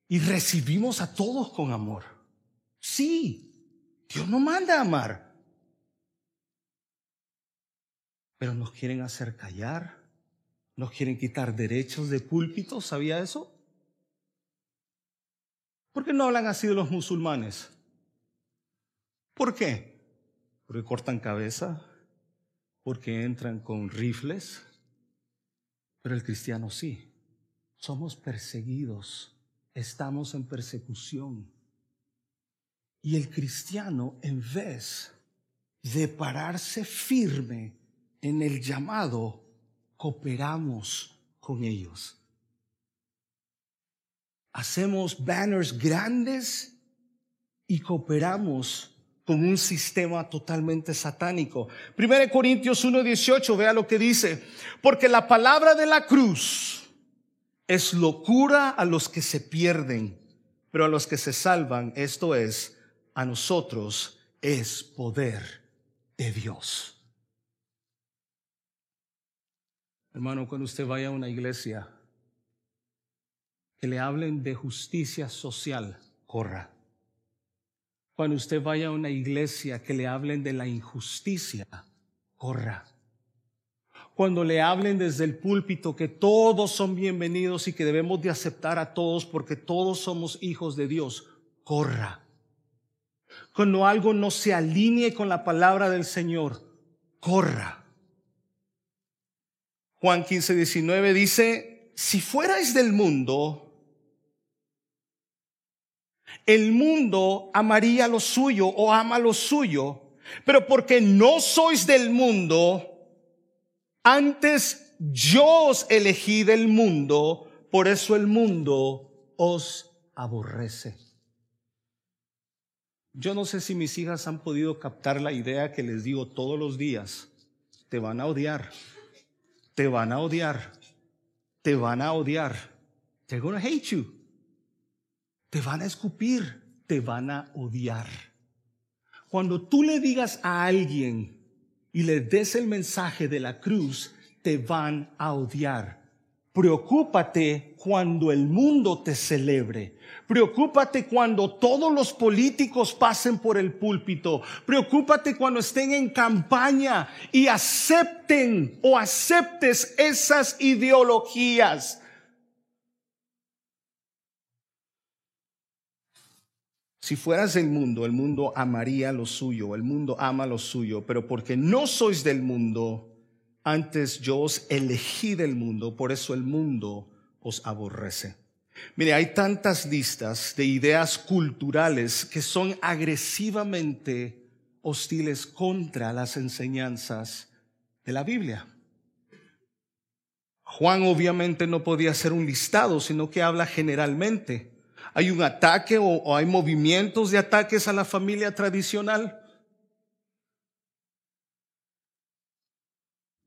Y recibimos a todos con amor. Sí, Dios no manda a amar. Pero nos quieren hacer callar, Nos quieren quitar derechos de púlpito, ¿sabía eso? ¿Por qué no hablan así de los musulmanes? ¿Por qué? Porque cortan cabeza, porque entran con rifles, pero el cristiano sí. Somos perseguidos, estamos en persecución. Y el cristiano, en vez de pararse firme en el llamado, cooperamos con ellos. Hacemos banners grandes y cooperamos con un sistema totalmente satánico. 1 Corintios 1:18, vea lo que dice, porque la palabra de la cruz es locura a los que se pierden, pero a los que se salvan, esto es, a nosotros es poder de Dios. Hermano, cuando usted vaya a una iglesia, que le hablen de justicia social, corra. Cuando usted vaya a una iglesia, que le hablen de la injusticia, corra. Cuando le hablen desde el púlpito que todos son bienvenidos y que debemos de aceptar a todos porque todos somos hijos de Dios, corra. Cuando algo no se alinee con la palabra del Señor, corra. Juan 15, 19 dice, si fuerais del mundo, el mundo amaría lo suyo o ama lo suyo, pero porque no sois del mundo, antes yo os elegí del mundo, por eso el mundo os aborrece. Yo no sé si mis hijas han podido captar la idea que les digo todos los días. Te van a odiar. Te van a odiar. Te van a odiar. They're gonna hate you. Te van a escupir. Te van a odiar. Cuando tú le digas a alguien y le des el mensaje de la cruz, te van a odiar. Preocúpate cuando el mundo te celebre. Preocúpate cuando todos los políticos pasen por el púlpito. Preocúpate cuando estén en campaña y acepten o aceptes esas ideologías. Si fueras del mundo, el mundo amaría lo suyo, el mundo ama lo suyo, pero porque no sois del mundo, antes yo os elegí del mundo, por eso el mundo os aborrece. Mire, hay tantas listas de ideas culturales que son agresivamente hostiles contra las enseñanzas de la Biblia. Juan obviamente no podía hacer un listado, sino que habla generalmente. Hay un ataque o, o hay movimientos de ataques a la familia tradicional.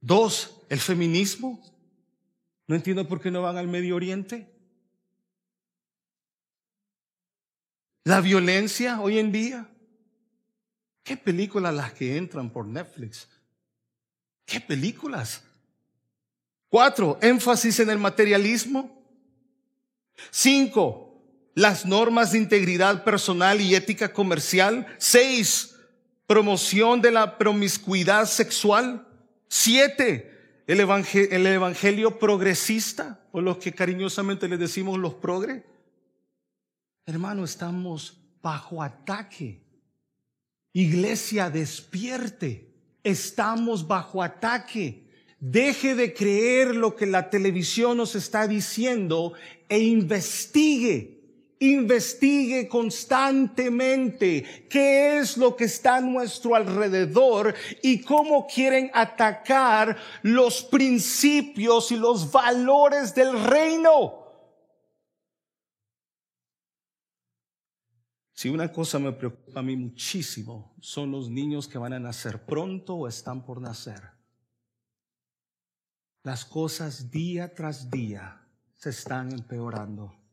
Dos, el feminismo. No entiendo por qué no van al Medio Oriente. La violencia hoy en día. ¿Qué películas las que entran por Netflix? ¿Qué películas? Cuatro, énfasis en el materialismo. Cinco, las normas de integridad personal y ética comercial. Seis, promoción de la promiscuidad sexual. Siete, el evangelio, progresista, o los que cariñosamente le decimos los progres. Hermano, estamos bajo ataque. Iglesia, despierte. Estamos bajo ataque. Deje de creer lo que la televisión nos está diciendo e investigue investigue constantemente qué es lo que está a nuestro alrededor y cómo quieren atacar los principios y los valores del reino. Si una cosa me preocupa a mí muchísimo, son los niños que van a nacer pronto o están por nacer. Las cosas día tras día se están empeorando.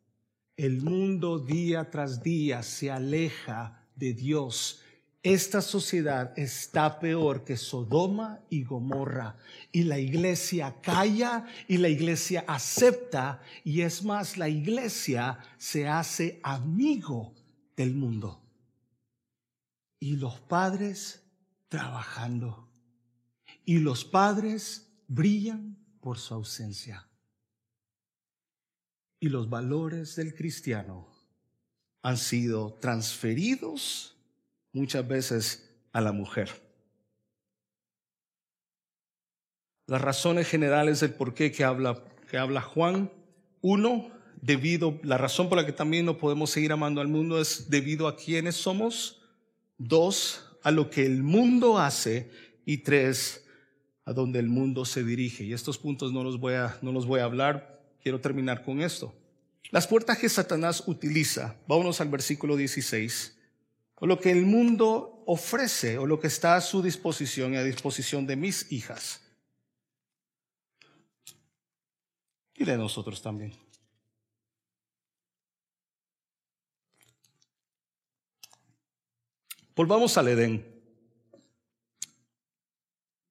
El mundo día tras día se aleja de Dios. Esta sociedad está peor que Sodoma y Gomorra. Y la iglesia calla y la iglesia acepta. Y es más, la iglesia se hace amigo del mundo. Y los padres trabajando. Y los padres brillan por su ausencia. Y los valores del cristiano han sido transferidos muchas veces a la mujer. Las razones generales del por qué que habla, que habla Juan, uno, debido, la razón por la que también no podemos seguir amando al mundo es debido a quienes somos, dos, a lo que el mundo hace y tres, a donde el mundo se dirige. Y estos puntos no los voy a, no los voy a hablar, quiero terminar con esto. Las puertas que Satanás utiliza, vámonos al versículo 16, o lo que el mundo ofrece o lo que está a su disposición y a disposición de mis hijas. Y de nosotros también. Volvamos al Edén.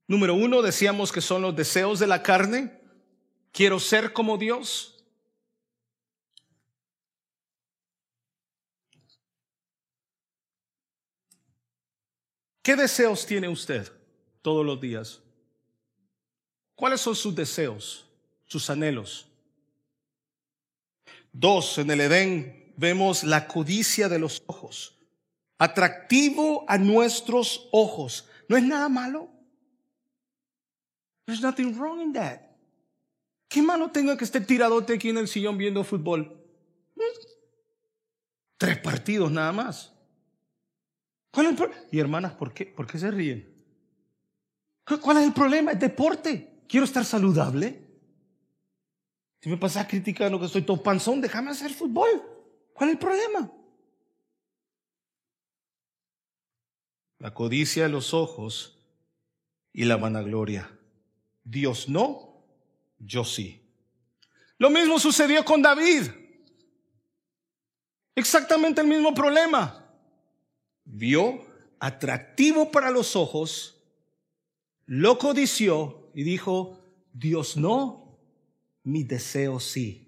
Número uno, decíamos que son los deseos de la carne. Quiero ser como Dios. ¿Qué deseos tiene usted todos los días? ¿Cuáles son sus deseos, sus anhelos? Dos, en el Edén vemos la codicia de los ojos, atractivo a nuestros ojos. ¿No es nada malo? There's nothing wrong in that. ¿Qué malo tengo que esté tiradote aquí en el sillón viendo fútbol? Tres partidos nada más. ¿Cuál es el y hermanas, ¿por qué? ¿por qué se ríen? ¿Cuál es el problema? Es deporte. Quiero estar saludable. Si me pasas criticando que estoy todo déjame hacer fútbol. ¿Cuál es el problema? La codicia de los ojos y la vanagloria. Dios no, yo sí. Lo mismo sucedió con David. Exactamente el mismo problema vio atractivo para los ojos, lo codició y dijo, Dios no, mi deseo sí.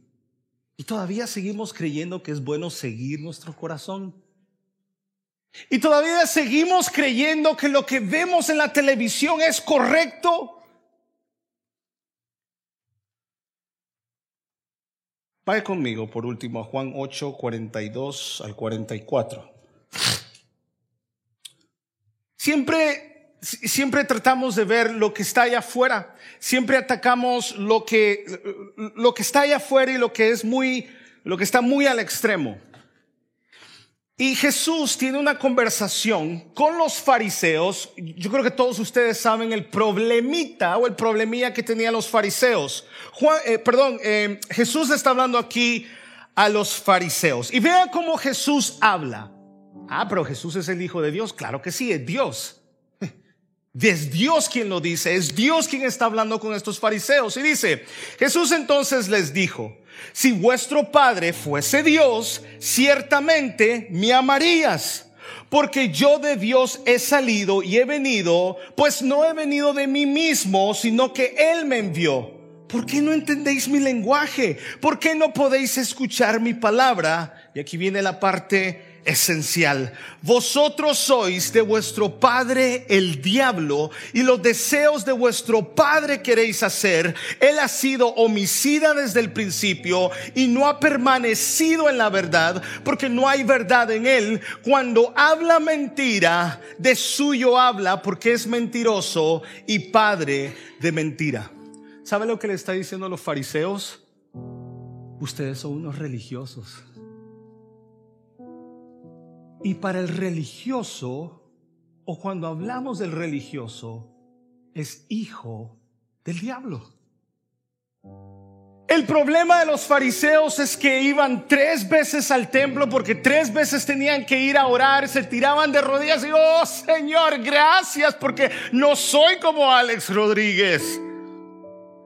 Y todavía seguimos creyendo que es bueno seguir nuestro corazón. Y todavía seguimos creyendo que lo que vemos en la televisión es correcto. Vaya conmigo por último a Juan 8, 42 al 44. Siempre, siempre tratamos de ver lo que está allá afuera. Siempre atacamos lo que, lo que está allá afuera y lo que es muy, lo que está muy al extremo. Y Jesús tiene una conversación con los fariseos. Yo creo que todos ustedes saben el problemita o el problemilla que tenían los fariseos. Juan, eh, perdón, eh, Jesús está hablando aquí a los fariseos. Y vean cómo Jesús habla. Ah, pero Jesús es el Hijo de Dios. Claro que sí, es Dios. Es Dios quien lo dice, es Dios quien está hablando con estos fariseos. Y dice, Jesús entonces les dijo, si vuestro Padre fuese Dios, ciertamente me amarías, porque yo de Dios he salido y he venido, pues no he venido de mí mismo, sino que Él me envió. ¿Por qué no entendéis mi lenguaje? ¿Por qué no podéis escuchar mi palabra? Y aquí viene la parte esencial. Vosotros sois de vuestro padre el diablo y los deseos de vuestro padre queréis hacer. Él ha sido homicida desde el principio y no ha permanecido en la verdad porque no hay verdad en él. Cuando habla mentira, de suyo habla porque es mentiroso y padre de mentira. ¿Sabe lo que le está diciendo a los fariseos? Ustedes son unos religiosos. Y para el religioso, o cuando hablamos del religioso, es hijo del diablo. El problema de los fariseos es que iban tres veces al templo porque tres veces tenían que ir a orar, se tiraban de rodillas y, oh Señor, gracias porque no soy como Alex Rodríguez.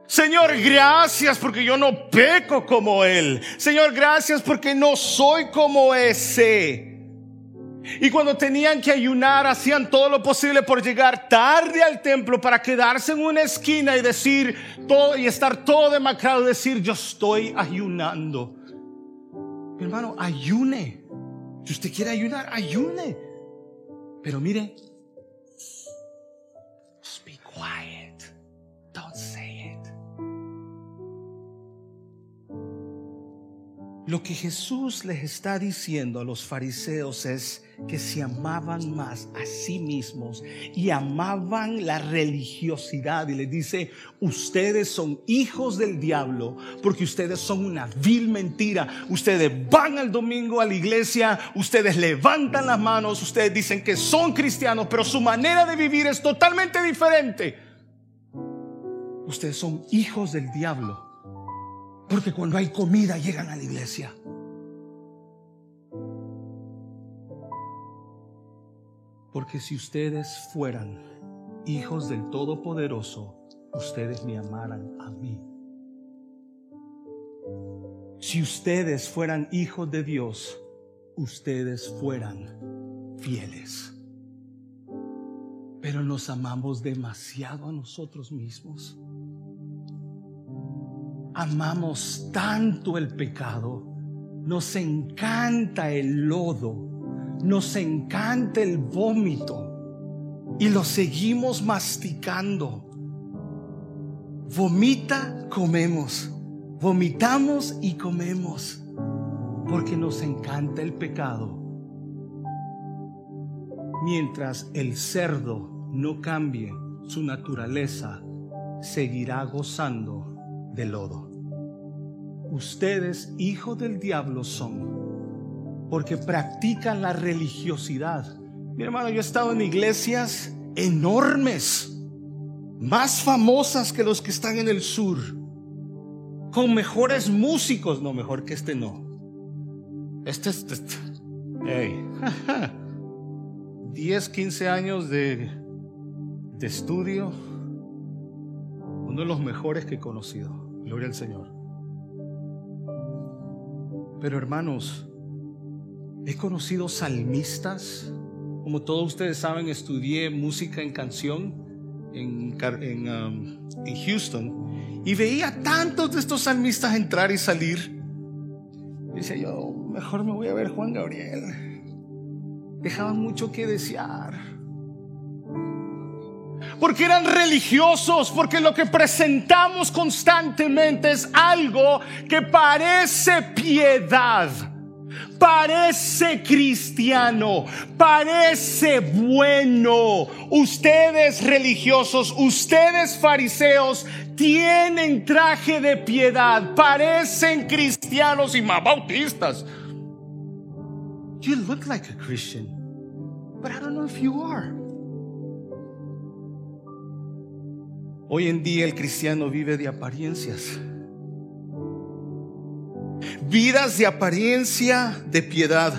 Señor, gracias porque yo no peco como Él. Señor, gracias porque no soy como ese. Y cuando tenían que ayunar, hacían todo lo posible por llegar tarde al templo para quedarse en una esquina y decir todo y estar todo demacrado decir, yo estoy ayunando. Mi hermano, ayune. Si usted quiere ayunar, ayune. Pero mire, just quiet. Don't say it. Lo que Jesús les está diciendo a los fariseos es, que se amaban más a sí mismos y amaban la religiosidad. Y les dice, ustedes son hijos del diablo porque ustedes son una vil mentira. Ustedes van al domingo a la iglesia, ustedes levantan las manos, ustedes dicen que son cristianos, pero su manera de vivir es totalmente diferente. Ustedes son hijos del diablo porque cuando hay comida llegan a la iglesia. Porque si ustedes fueran hijos del Todopoderoso, ustedes me amaran a mí. Si ustedes fueran hijos de Dios, ustedes fueran fieles. Pero nos amamos demasiado a nosotros mismos amamos tanto el pecado, nos encanta el lodo, nos encanta el vómito y lo seguimos masticando. Vomita, comemos. Vomitamos y comemos porque nos encanta el pecado. Mientras el cerdo no cambie su naturaleza, seguirá gozando de lodo. Ustedes, hijos del diablo, son porque practican la religiosidad. Mi hermano, yo he estado en iglesias enormes, más famosas que los que están en el sur, con mejores músicos, no, mejor que este no. Este es, este, 10, 15 años de, de estudio, uno de los mejores que he conocido. Gloria al Señor. Pero hermanos, he conocido salmistas. Como todos ustedes saben, estudié música en canción en, um, Houston y veía tantos de estos salmistas entrar y salir. Decía yo, mejor me voy a ver Juan Gabriel. Dejaban mucho que desear porque eran religiosos, porque lo que presentamos constantemente es algo que parece piedad, parece cristiano, parece bueno. Ustedes religiosos, ustedes fariseos, tienen traje de piedad, parecen cristianos y más bautistas. You look like a Christian, but I don't know if you are. Hoy en día el cristiano vive de apariencias. Vidas de apariencia de piedad.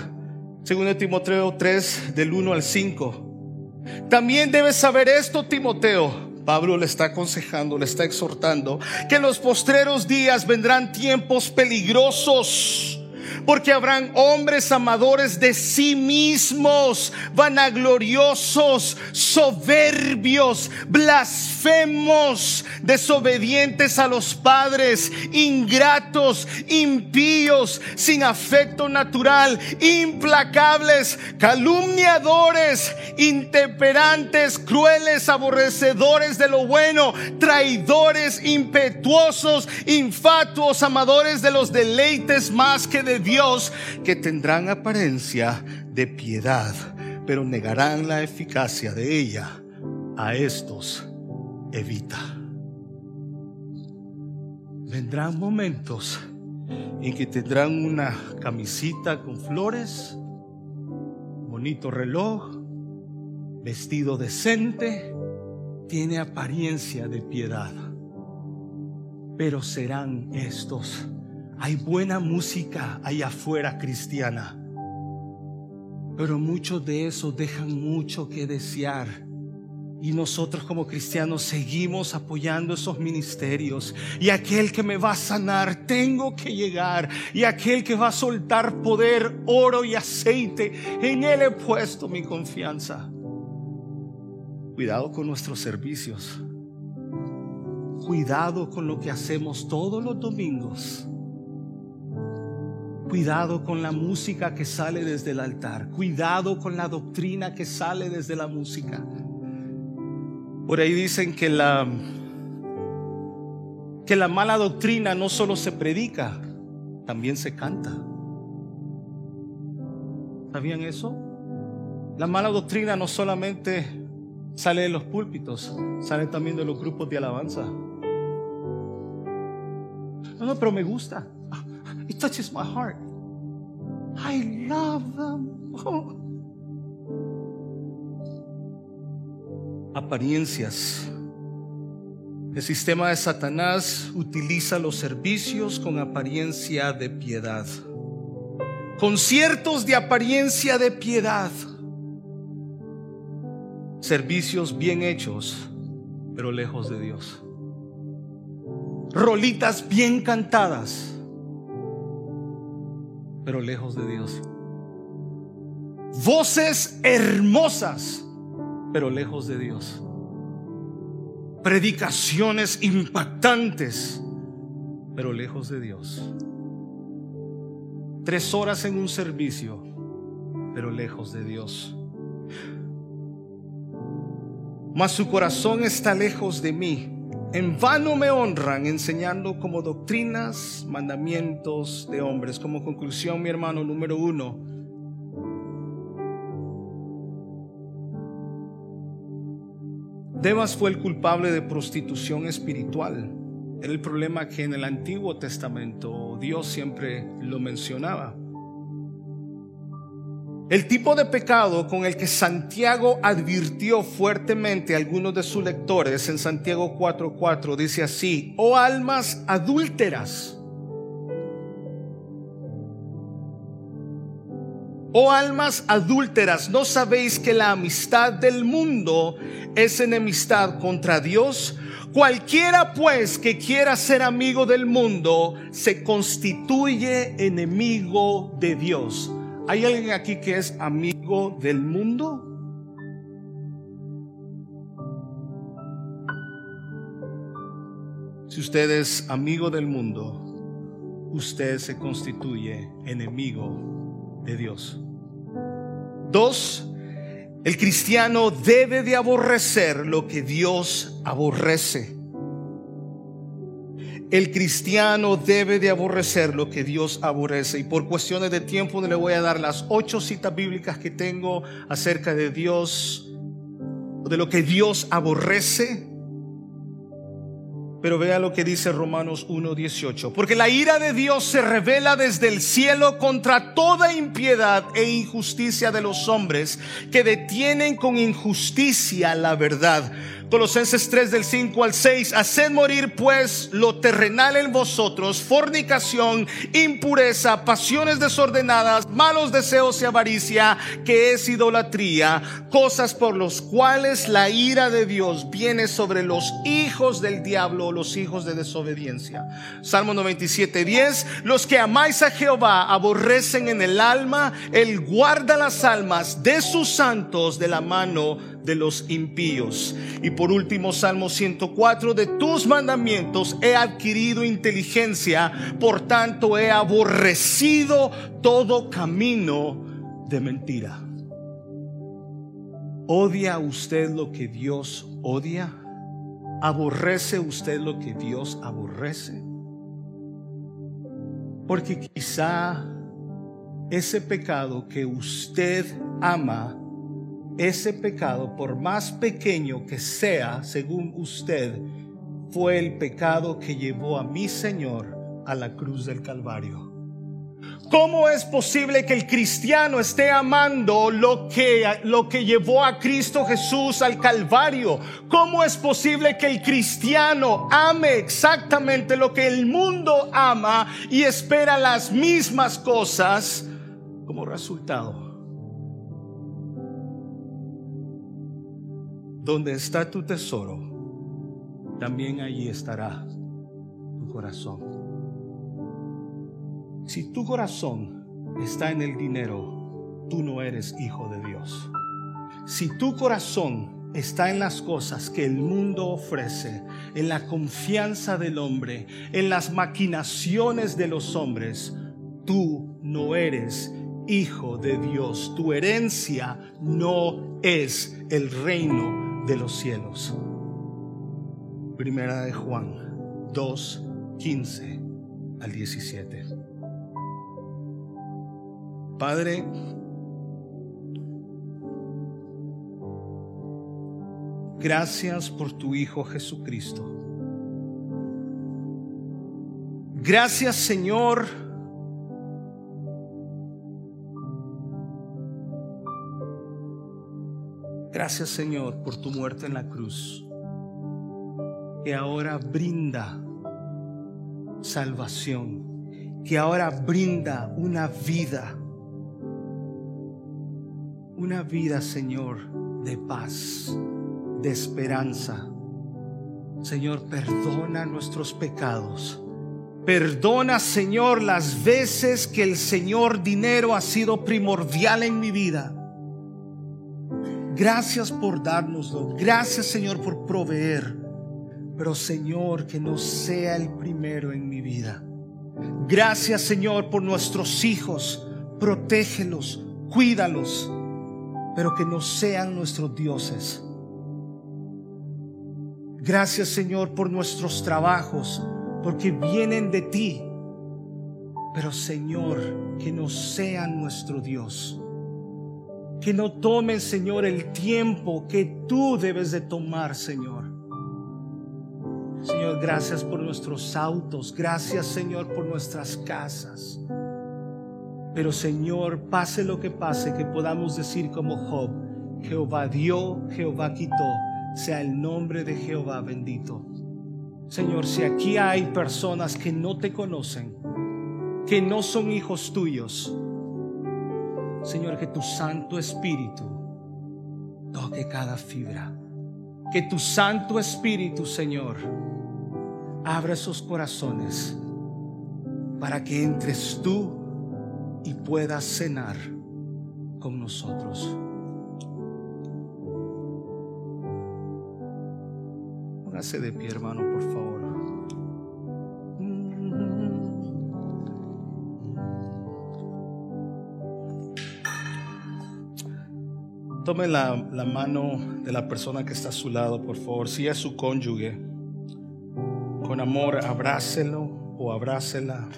Según Timoteo 3, del 1 al 5. También debes saber esto, Timoteo. Pablo le está aconsejando, le está exhortando, que en los postreros días vendrán tiempos peligrosos porque habrán hombres amadores de sí mismos, vanagloriosos, soberbios, blasfemos, desobedientes a los padres, ingratos, impíos, sin afecto natural, implacables, calumniadores, intemperantes, crueles, aborrecedores de lo bueno, traidores, impetuosos, infatuos, amadores de los deleites más que de Dios que tendrán apariencia de piedad, pero negarán la eficacia de ella. A estos evita. Vendrán momentos en que tendrán una camisita con flores, bonito reloj, vestido decente, tiene apariencia de piedad, pero serán estos hay buena música allá afuera cristiana, pero muchos de esos dejan mucho que desear. Y nosotros como cristianos seguimos apoyando esos ministerios. Y aquel que me va a sanar, tengo que llegar. Y aquel que va a soltar poder, oro y aceite, en él he puesto mi confianza. Cuidado con nuestros servicios. Cuidado con lo que hacemos todos los domingos Cuidado con la música que sale desde el altar. Cuidado con la doctrina que sale desde la música. Por ahí dicen que la que la mala doctrina no solo se predica, también se canta. ¿Sabían eso? La mala doctrina no solamente sale de los púlpitos, sale también de los grupos de alabanza. No, no, pero me gusta. It touches my heart. I love them. Apariencias. El sistema de Satanás utiliza los servicios con apariencia de piedad. Conciertos de apariencia de piedad. Servicios bien hechos, pero lejos de Dios. Rolitas bien cantadas, pero lejos de Dios. Voces hermosas, pero lejos de Dios. Predicaciones impactantes, pero lejos de Dios. Tres horas en un servicio, pero lejos de Dios. Mas su corazón está lejos de mí. En vano me honran enseñando como doctrinas, mandamientos de hombres. Como conclusión, mi hermano, número uno, Devas fue el culpable de prostitución espiritual. Era el problema que en el Antiguo Testamento Dios siempre lo mencionaba. El tipo de pecado con el que Santiago advirtió fuertemente a algunos de sus lectores en Santiago 4:4 dice así, oh almas adúlteras. Oh almas adúlteras, ¿no sabéis que la amistad del mundo es enemistad contra Dios? Cualquiera pues que quiera ser amigo del mundo se constituye enemigo de Dios. ¿Hay alguien aquí que es amigo del mundo? Si usted es amigo del mundo, usted se constituye enemigo de Dios. Dos, el cristiano debe de aborrecer lo que Dios aborrece. El cristiano debe de aborrecer lo que Dios aborrece. Y por cuestiones de tiempo le voy a dar las ocho citas bíblicas que tengo acerca de Dios, de lo que Dios aborrece pero vea lo que dice Romanos 1:18. Porque la ira de Dios se revela desde el cielo contra toda impiedad e injusticia de los hombres que detienen con injusticia la verdad. Colosenses 3 del 5 al 6, haced morir pues lo terrenal en vosotros, fornicación, impureza, pasiones desordenadas, malos deseos y avaricia, que es idolatría, cosas por los cuales la ira de Dios viene sobre los hijos del diablo, los hijos de desobediencia. Salmo 97, 10, los que amáis a Jehová aborrecen en el alma, él guarda las almas de sus santos de la mano de los impíos. Y por último, Salmo 104, de tus mandamientos he adquirido inteligencia, por tanto he aborrecido todo camino de mentira. ¿Odia usted lo que Dios odia? ¿Aborrece usted lo que Dios aborrece? Porque quizá ese pecado que usted ama ese pecado, por más pequeño que sea, según usted, fue el pecado que llevó a mi Señor a la cruz del Calvario. ¿Cómo es posible que el cristiano esté amando lo que, lo que llevó a Cristo Jesús al Calvario? ¿Cómo es posible que el cristiano ame exactamente lo que el mundo ama y espera las mismas cosas como resultado? Donde está tu tesoro, también allí estará tu corazón. Si tu corazón está en el dinero, tú no eres hijo de Dios. Si tu corazón está en las cosas que el mundo ofrece, en la confianza del hombre, en las maquinaciones de los hombres, tú no eres hijo de Dios. Tu herencia no es el reino de los cielos. Primera de Juan 2, 15 al 17. Padre, gracias por tu Hijo Jesucristo. Gracias Señor. Gracias Señor por tu muerte en la cruz, que ahora brinda salvación, que ahora brinda una vida, una vida Señor de paz, de esperanza. Señor, perdona nuestros pecados. Perdona, Señor, las veces que el Señor dinero ha sido primordial en mi vida. Gracias por dárnoslo. Gracias, Señor, por proveer. Pero, Señor, que no sea el primero en mi vida. Gracias, Señor, por nuestros hijos. Protégelos, cuídalos, pero que no sean nuestros dioses. Gracias, Señor, por nuestros trabajos porque vienen de ti. Pero Señor, que no sean nuestro Dios. Que no tomen, Señor, el tiempo que tú debes de tomar, Señor. Señor, gracias por nuestros autos. Gracias, Señor, por nuestras casas. Pero, Señor, pase lo que pase, que podamos decir como Job, Jehová dio, Jehová quitó. Sea el nombre de Jehová bendito. Señor, si aquí hay personas que no te conocen, que no son hijos tuyos, Señor, que tu Santo Espíritu toque cada fibra. Que tu Santo Espíritu, Señor, abra esos corazones para que entres tú y puedas cenar con nosotros. Póngase de pie, hermano, por favor. Tome la, la, mano de la persona que está a su lado, por favor. Si es su cónyuge, con amor, abrácelo o abrácela.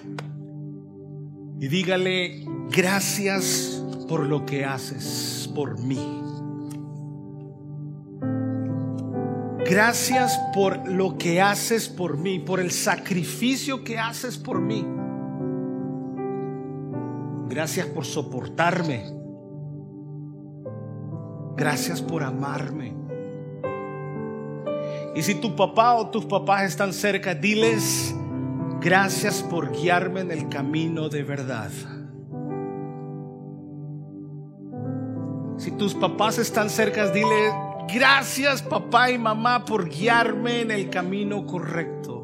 Y dígale, gracias por lo que haces por mí. Gracias por lo que haces por mí, por el sacrificio que haces por mí. Gracias por soportarme. Gracias por amarme. Y si tu papá o tus papás están cerca, diles, gracias por guiarme en el camino de verdad. Si tus papás están cerca, dile, Gracias papá y mamá por guiarme en el camino correcto.